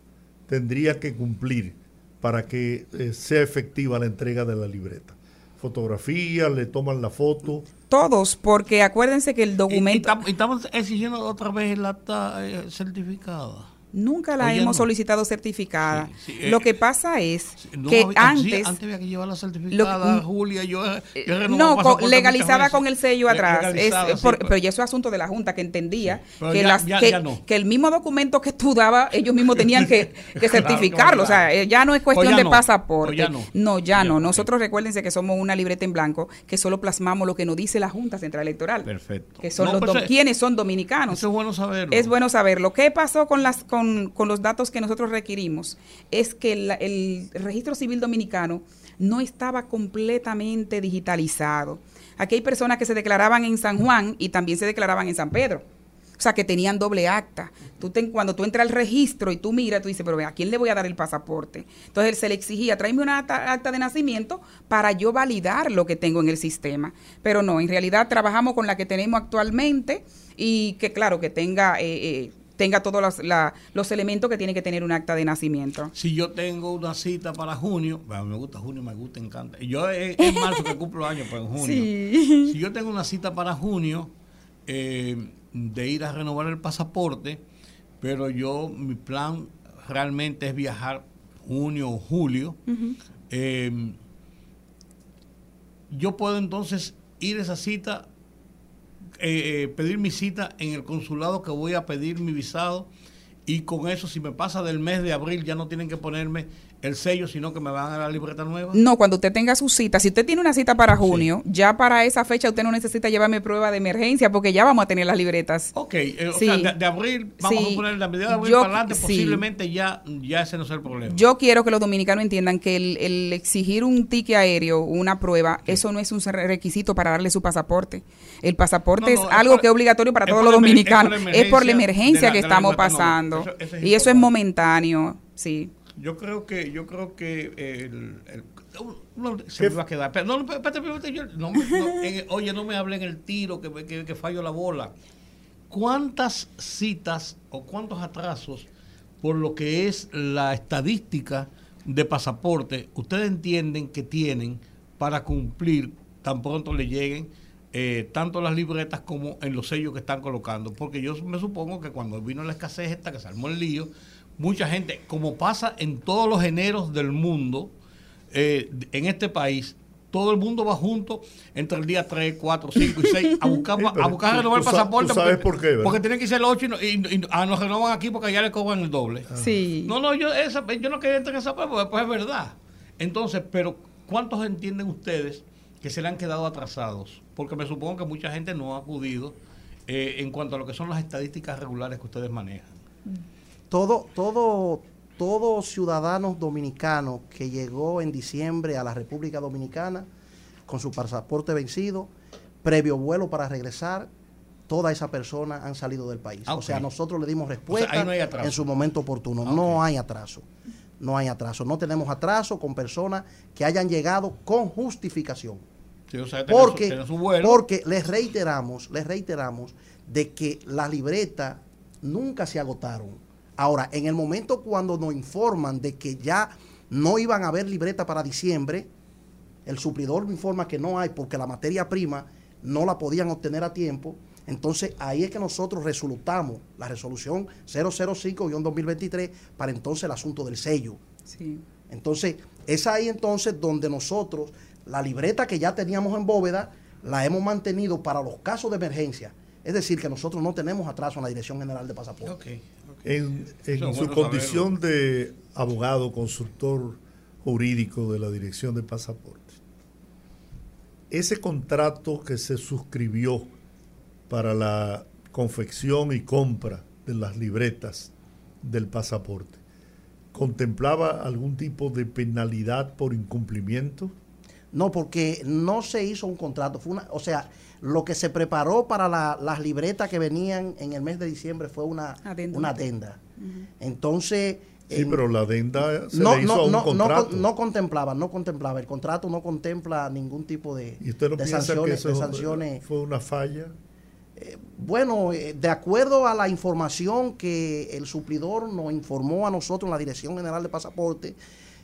tendría que cumplir para que eh, sea efectiva la entrega de la libreta? Fotografía, le toman la foto. Todos, porque acuérdense que el documento... Y, estamos exigiendo otra vez el acta eh, certificada. Nunca la hemos solicitado certificada. Eh, lo que pasa es que antes... antes había que llevar la certificada, Julia, yo, yo No, legalizada con el sello atrás. Es, pero ya eso es asunto de la Junta, que entendía que, las, que, el mismo documento que tú dabas, ellos mismos tenían que, certificarlo. o sea, eh, ya no es cuestión de pasaporte. no. ya, no. Nosotros recuérdense que somos una libreta en blanco, que solo plasmamos lo que nos dice la Junta Central Electoral. Perfecto. Que son los pues, eh, quienes son dominicanos. Eso es bueno saberlo. Es bueno saberlo. ¿Qué pasó con las... Con con, los datos que nosotros requerimos es que el, registro civil dominicano no estaba completamente digitalizado. Aquí hay personas que se declaraban en San Juan y también se declaraban en San Pedro. O sea, que tenían doble acta. Tú cuando tú entras al registro y tú miras, tú dices, pero ¿a quién le voy a dar el pasaporte? Entonces él se le exigía, tráeme una acta, de nacimiento para yo validar lo que tengo en el sistema. Pero no, en realidad trabajamos con la que tenemos actualmente y que claro, que tenga... Eh, eh, tenga todos los, los, elementos que tiene que tener un acta de nacimiento. Si yo tengo una cita para junio, me gusta junio, me gusta, encanta. Yo es, es marzo que cumplo años, pero en junio. Si yo tengo una cita para junio eh, de ir a renovar el pasaporte, pero yo, mi plan realmente es viajar junio o julio, eh, yo puedo entonces ir a esa cita eh, eh, pedir mi cita en el consulado que voy a pedir mi visado. Y con eso si me pasa del mes de abril ya no tienen que ponerme el sello, sino que me van a la libreta nueva? No, cuando usted tenga su cita, si usted tiene una cita para junio, ya para esa fecha usted no necesita llevarme prueba de emergencia porque ya vamos a tener las libretas. Ok, eh, o sea, de, abril, vamos a poner la medida de abril para adelante, posiblemente ya, ya ese no es el problema. Yo quiero que los dominicanos entiendan que el, exigir un ticket aéreo, una prueba, eso no es un requisito para darle su pasaporte. El pasaporte es algo que es obligatorio para todos los dominicanos. Es por la emergencia, que estamos pasando. y eso es momentáneo, sí. Yo creo que, yo creo que el, se me va a quedar. Pero no, espérate, espérate, yo, no, oye, no me hablen el tiro, que, que, que fallo la bola. ¿Cuántas citas o cuántos atrasos por lo que es la estadística de pasaporte ustedes entienden que tienen para cumplir tan pronto le lleguen eh, tanto las libretas como en los sellos que están colocando? Porque yo me supongo que cuando vino la escasez esta, que se armó el lío, mucha gente, como pasa en todos los eneros del mundo, eh, en este país, todo el mundo va junto entre el día 3, 4, 5 y 6 a buscar, a buscar renovar el pasaporte. sabes porque, por qué, Porque tiene que ser el 8 y, y, ah, nos renovan aquí porque allá le cobran el doble. Ah. Sí. No, no, yo, esa, yo no quería entrar en esa parte porque después es verdad. Entonces, pero ¿cuántos entienden ustedes que se le han quedado atrasados? Porque me supongo que mucha gente no ha acudido eh, en cuanto a lo que son las estadísticas regulares que ustedes manejan. Todo, todo, todo ciudadano dominicano que llegó en diciembre a la República Dominicana con su pasaporte vencido, previo vuelo para regresar, todas esas personas han salido del país. Ah, O sea, nosotros le dimos respuesta O sea, no en su momento oportuno. Ah, No hay atraso. No hay atraso. No tenemos atraso con personas que hayan llegado con justificación. Sí, o sea, tener su- Porque, tener su vuelo. porque les reiteramos, les reiteramos de que las libretas nunca se agotaron. Ahora, en el momento cuando nos informan de que ya no iban a haber libreta para diciembre, el suplidor me informa que no hay porque la materia prima no la podían obtener a tiempo. Entonces ahí es que nosotros resolutamos la resolución 005-2023 para entonces el asunto del sello. Sí. Entonces, es ahí entonces donde nosotros, la libreta que ya teníamos en bóveda, la hemos mantenido para los casos de emergencia. Es decir, que nosotros no tenemos atraso en la Dirección General de Pasaporte. En, su bueno condición de abogado, consultor jurídico de la Dirección de Pasaporte, ese contrato que se suscribió para la confección y compra de las libretas del pasaporte, ¿contemplaba algún tipo de penalidad por incumplimiento? No, porque no se hizo un contrato. Fue una, o sea, lo que se preparó para la- las libretas que venían en el mes de diciembre fue una Adenda. una adenda. Entonces. Sí, en- pero la adenda se no, le hizo no, a un no, no, contrato. no contemplaba, no contemplaba. El contrato no contempla ningún tipo de, ¿Y usted no de piensa que sanciones. eso de sanciones. fue una falla? Bueno, eh, de acuerdo a la información que el suplidor nos informó a nosotros en la Dirección General de Pasaporte,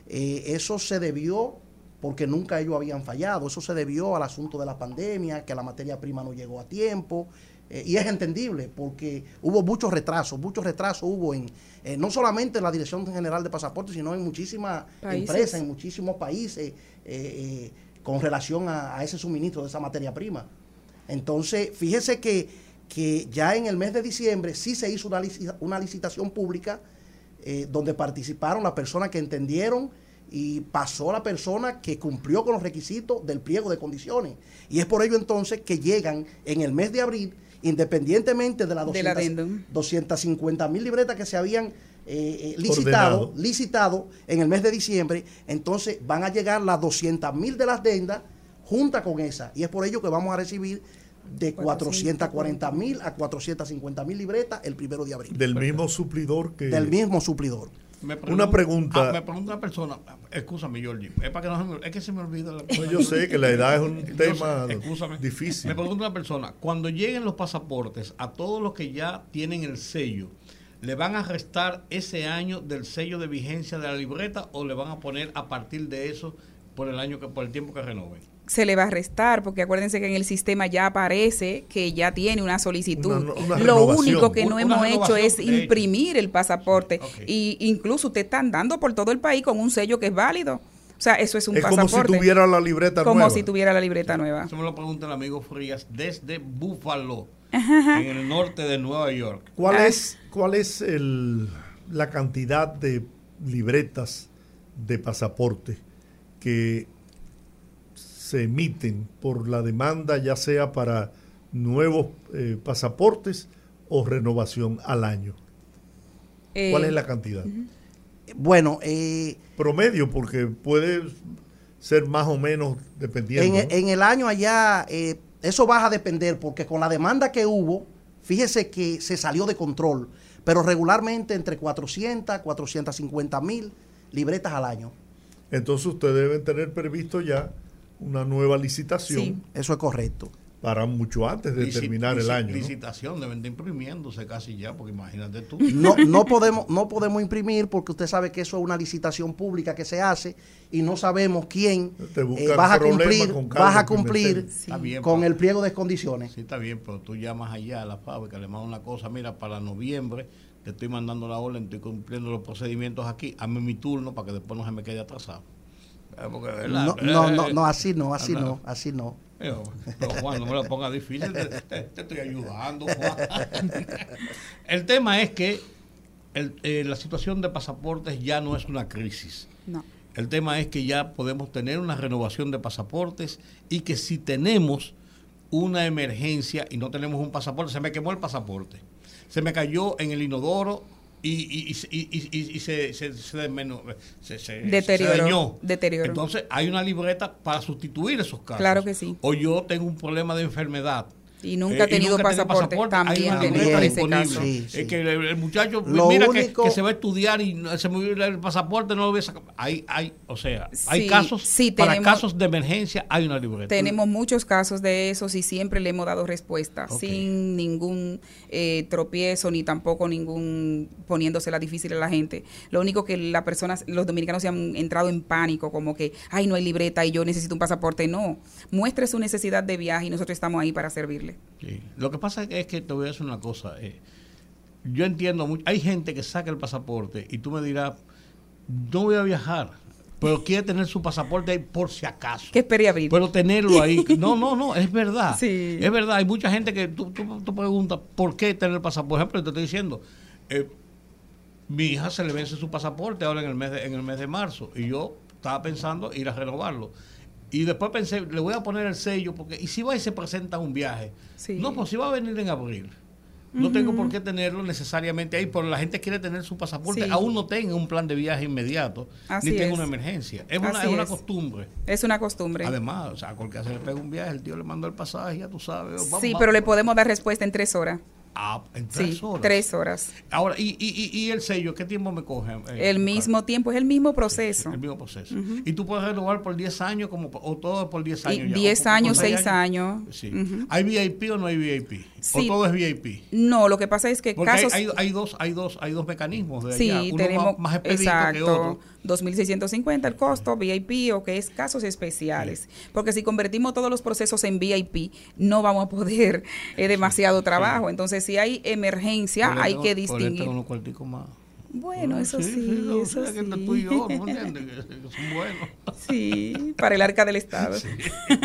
eh, eso se debió, porque nunca ellos habían fallado, eso se debió al asunto de la pandemia, que la materia prima no llegó a tiempo, eh, y es entendible, porque hubo muchos retrasos, muchos retrasos hubo en, eh, no solamente en la Dirección General de Pasaporte, sino en muchísimas Países. empresas, en muchísimos países, eh, con relación a, a ese suministro de esa materia prima. Entonces, fíjese que, que ya en el mes de diciembre sí se hizo una, lici- una licitación pública donde participaron las personas que entendieron y pasó la persona que cumplió con los requisitos del pliego de condiciones. Y es por ello entonces que llegan en el mes de abril, independientemente de las Del 200 adendum. 250 mil libretas que se habían eh, eh, licitado, licitado en el mes de diciembre, entonces van a llegar las 200 mil de las dendas junta con esa. Y es por ello que vamos a recibir de 440 mil a 450 mil libretas el primero de abril. Del mismo suplidor que... Del mismo suplidor. Me Una pregunta. ah, me pregunta una persona, escúchame, Jordi, es, para que no se me, es que se me olvida la No, yo sé que la edad es un tema difícil. Me pregunta una persona, cuando lleguen los pasaportes a todos los que ya tienen el sello, ¿le van a restar ese año del sello de vigencia de la libreta o le van a poner a partir de eso por el año que por el tiempo que renoven? Se le va a restar, porque acuérdense que en el sistema ya aparece que ya tiene una solicitud. Una- una Lo único que no Una hemos hecho es imprimir el pasaporte. Y incluso te están dando por todo el país con un sello que es válido. O sea, eso es un Es como pasaporte. si tuviera la libreta Como nueva. si tuviera la libreta nueva. Eso me lo pregunta el amigo Frías desde Buffalo, en el norte de Nueva York. ¿Cuál Ah. es, cuál es el, la cantidad de libretas de pasaporte que se emiten por la demanda, ya sea para nuevos eh, pasaportes o renovación al año? ¿Cuál Eh, es la cantidad? Bueno, eh, promedio, porque puede ser más o menos dependiendo. En, ¿no? en el año allá, eh, eso va a depender, porque con la demanda que hubo, fíjese que se salió de control, pero regularmente entre 400, 450 mil libretas al año. Entonces ustedes deben tener previsto ya una nueva licitación. Sí, eso es correcto. Para mucho antes de Lici- terminar el año. ¿no? Licitación, deben de imprimiéndose casi ya, porque imagínate tú. No, no, podemos, no podemos imprimir porque usted sabe que eso es una licitación pública que se hace y no sabemos quién Te eh, vas a problemas cumplir, con vas a cumplir bien, con el pliego de condiciones. Sí, está bien, pero tú llamas allá a la fábrica, le mandas una cosa, mira, para noviembre te estoy mandando la orden, estoy cumpliendo los procedimientos aquí, hazme mi turno para que después no se me quede atrasado. No, no, no, no, así no, así no, así no. Juan, no me lo ponga difícil, te, estoy ayudando, Juan. El tema es que eh, la situación de pasaportes ya no es una crisis. No. El tema es que ya podemos tener una renovación de pasaportes y que si tenemos una emergencia y no tenemos un pasaporte, se me quemó el pasaporte, se me cayó en el inodoro y, y, y, y se, se, se, deterioró, Entonces hay una libreta para sustituir esos casos. Claro que sí. O yo tengo un problema de enfermedad y nunca ha tenido pasaporte, también tenido ese caso. Es que el, muchacho mira que, se va a estudiar y se me el pasaporte, no lo voy a sacar. Hay, hay, o sea, hay casos, para casos de emergencia hay una libreta. Tenemos muchos casos de esos y siempre le hemos dado respuesta sin ningún eh, tropiezo ni tampoco ningún poniéndosela difícil a la gente. Lo único que las personas, los dominicanos se han entrado en pánico, como que, ay, no hay libreta y yo necesito un pasaporte. No, muestre su necesidad de viaje y nosotros estamos ahí para servirle. Lo que pasa es que te voy a decir una cosa. Eh, yo entiendo, mucho, hay gente que saca el pasaporte y tú me dirás, no voy a viajar, pero quiere tener su pasaporte ahí por si acaso. ¿Qué espería abrir? Pero tenerlo ahí. No, no, no, es verdad. Es verdad. Hay mucha gente que tú, tú, preguntas, ¿por qué tener el pasaporte? Por ejemplo, te estoy diciendo, eh, mi hija se le vence su pasaporte ahora en el mes en el mes de marzo y yo estaba pensando ir a renovarlo. Y después pensé, le voy a poner el sello, porque ¿y si va y se presenta un viaje? No, pues si va a venir en abril. No tengo por qué tenerlo necesariamente ahí, pero la gente quiere tener su pasaporte. Aún no tenga un plan de viaje inmediato, ni tenga una emergencia. Es una, es una costumbre. Es una costumbre. Además, o sea, porque se le pega un viaje, el tío le mandó el pasaje, ya tú sabes. sí, pero le podemos dar respuesta en tres horas. Ah, en tres horas. Tres horas. Ahora, ¿y, y, y el sello qué tiempo me coge? Eh, el mismo tiempo, es el mismo proceso. El mismo proceso. ¿Y tú puedes renovar por 10 años como, o todo por 10 años? 10 años, 6 años. Sí. ¿Hay VIP o no hay VIP? ¿O todo es VIP? No, lo que pasa es que casos... Hay, hay, dos, hay, dos, hay dos mecanismos de sí, tenemos, más, exacto, que otro. 2.650 el costo, VIP o que es casos especiales. Porque si convertimos todos los procesos en VIP, no vamos a poder, es demasiado trabajo. Entonces, si hay emergencia, hay que distinguir. Bueno, eso sí, eso sí. Sí, para el arca del Estado.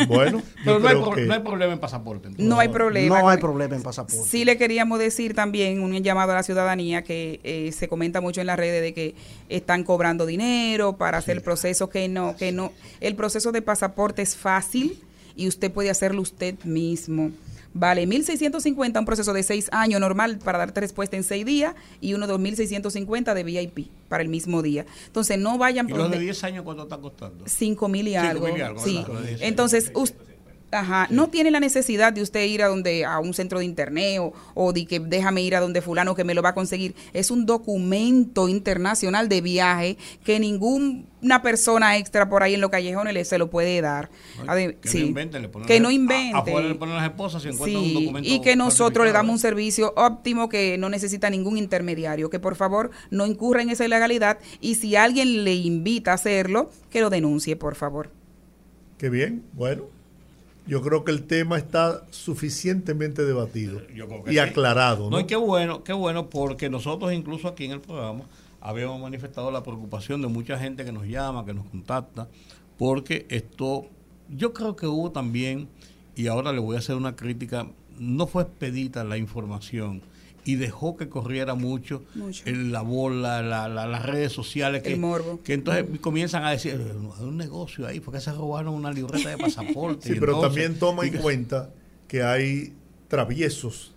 Bueno, pero no hay, no hay, problema en pasaporte. No hay problema. No hay problema en pasaporte. Sí le queríamos decir también un llamado a la ciudadanía que eh, se comenta mucho en las redes de que están cobrando dinero para hacer el proceso que no, que no. El proceso de pasaporte es fácil y usted puede hacerlo usted mismo. Vale 1.650 un proceso de 6 años normal para darte respuesta en 6 días y uno de 2.650 de VIP para el mismo día. Entonces no vayan por... ¿Y los de 10 años cuánto están costando? 5.000 y algo. y algo sí. Entonces, usted Ajá, no tiene la necesidad de usted ir a donde a un centro de internet o, de que déjame ir a donde fulano que me lo va a conseguir. Es un documento internacional de viaje que ninguna persona extra por ahí en los callejones se lo puede dar. que, no invente, le que no invente. le ponen las esposas si encuentran un documento. Y que nosotros le damos un servicio óptimo que no necesita ningún intermediario. Que por favor no incurra en esa ilegalidad y si alguien le invita a hacerlo, que lo denuncie, por favor. Qué bien, bueno yo creo que el tema está suficientemente debatido y aclarado. ¿no? y qué bueno, qué bueno, porque nosotros incluso aquí en el programa habíamos manifestado la preocupación de mucha gente que nos llama, que nos contacta, porque esto, yo creo que hubo también, y ahora le voy a hacer una crítica, no fue expedita la información y dejó que corriera mucho, En la bola, las redes sociales, que, que entonces comienzan a decir, hay un negocio ahí, porque se robaron una libreta de pasaporte. sí, pero también toma en cuenta que hay traviesos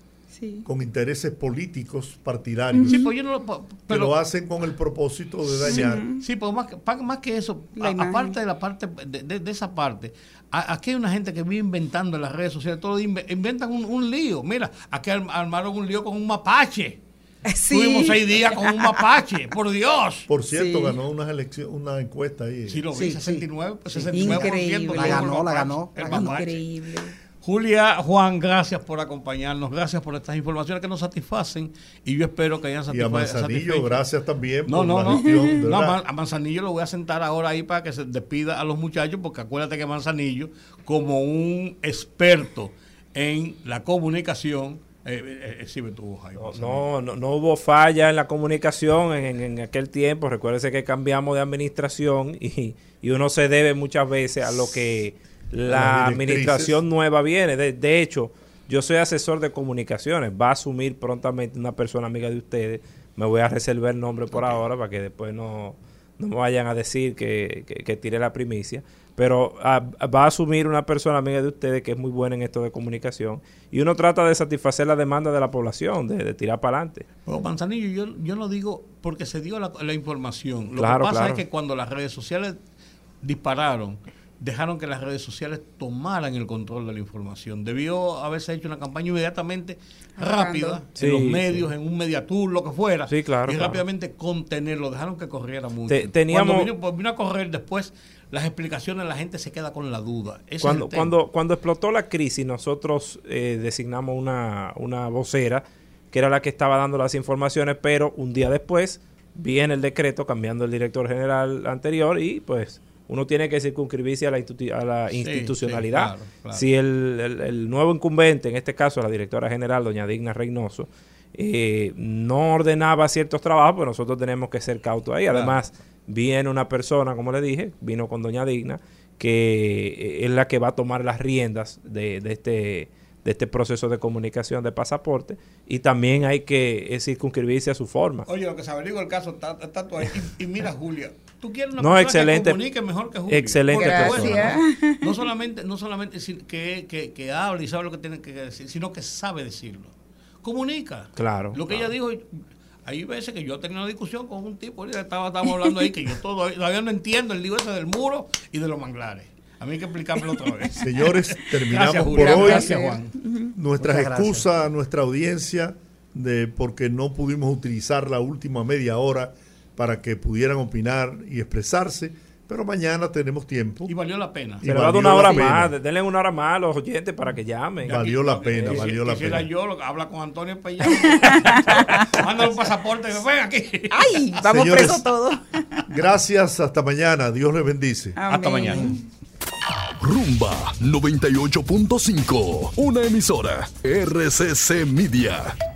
con intereses políticos partidarios pues que lo hacen con el propósito de dañar. Sí, pero más, más que eso, aparte de la parte de, esa parte, aquí hay una gente que vive inventando en las redes sociales, todo inventan un, lío. Mira, aquí armaron un lío con un mapache. Sí. Tuvimos seis días con un mapache, por Dios. Por cierto, ganó una, elección, una encuesta ahí. Sí, lo vi, 69, 69%. Increíble. La ganó, la ganó. Increíble. Julia, Juan, gracias por acompañarnos, gracias por estas informaciones que nos satisfacen y yo espero que hayan satisfecho. Y a Manzanillo, gracias también. No, no, no. no a Manzanillo lo voy a sentar ahora ahí para que se despida a los muchachos, porque acuérdate que Manzanillo, como un experto en la comunicación, Eh, eh, no, no, no, hubo falla en la comunicación en, aquel tiempo. Recuérdese que cambiamos de administración y, y, uno se debe muchas veces a lo que la administración nueva viene. De, de, hecho, yo soy asesor de comunicaciones. Va a asumir prontamente una persona amiga de ustedes. Me voy a reservar el nombre por ahora para que después no, no me vayan a decir que, que, que tire la primicia pero ah, va a asumir una persona amiga de ustedes que es muy buena en esto de comunicación y uno trata de satisfacer la demanda de la población, de, tirar para adelante. Pero Manzanillo, yo, yo no digo porque se dio la, información. Lo que pasa es que cuando las redes sociales dispararon, dejaron que las redes sociales tomaran el control de la información. Debió haberse hecho una campaña inmediatamente rápida en los medios, en un mediatur, lo que fuera. Sí, claro. Y rápidamente contenerlo. Dejaron que corriera mucho. teníamos... Cuando vino, vino, a correr después las explicaciones, la gente se queda con la duda. cuando, cuando, cuando explotó la crisis, nosotros eh, designamos una, una vocera que era la que estaba dando las informaciones, pero un día después viene el decreto cambiando el director general anterior y pues uno tiene que circunscribirse a la, a la institucionalidad. Si el, nuevo incumbente, en este caso la directora general, doña Digna Reynoso, eh, no ordenaba ciertos trabajos, pues nosotros tenemos que ser cautos ahí. Además, viene una persona, como le dije, vino con Doña Digna, que eh, es la que va a tomar las riendas de, de este de este proceso de comunicación de pasaporte y también hay que eh, circunscribirse a su forma. Oye, lo que se averigua el caso está, está ahí. Y, mira, Julia, tú quieres una no, persona excelente, que comunique mejor que Julia. Excelente persona. ¿no? solamente, no solamente que, que, que hable y sabe lo que tiene que decir, sino que sabe decirlo. Comunica. Claro. Lo que ella dijo, hay veces que yo tenía una discusión con un tipo, y estaba, estábamos hablando ahí, que yo todavía no entiendo el libro ese del muro y de los manglares. A mí hay que explicármelo otra vez. Señores, terminamos por hoy. Gracias, Juan. Nuestras excusas a nuestra audiencia de porque no pudimos utilizar la última media hora para que pudieran opinar y expresarse pero mañana tenemos tiempo. Y valió la pena. Se le va a dar una hora más, denle una hora más a los oyentes para que llamen. Valió la pena, valió la pena. yo, habla con Antonio Pellán. Mándale un pasaporte, ven aquí. Ay, vamos preso todos. Gracias, hasta mañana. Dios les bendice. Hasta mañana. Rumba 98.5, una emisora RCC Media.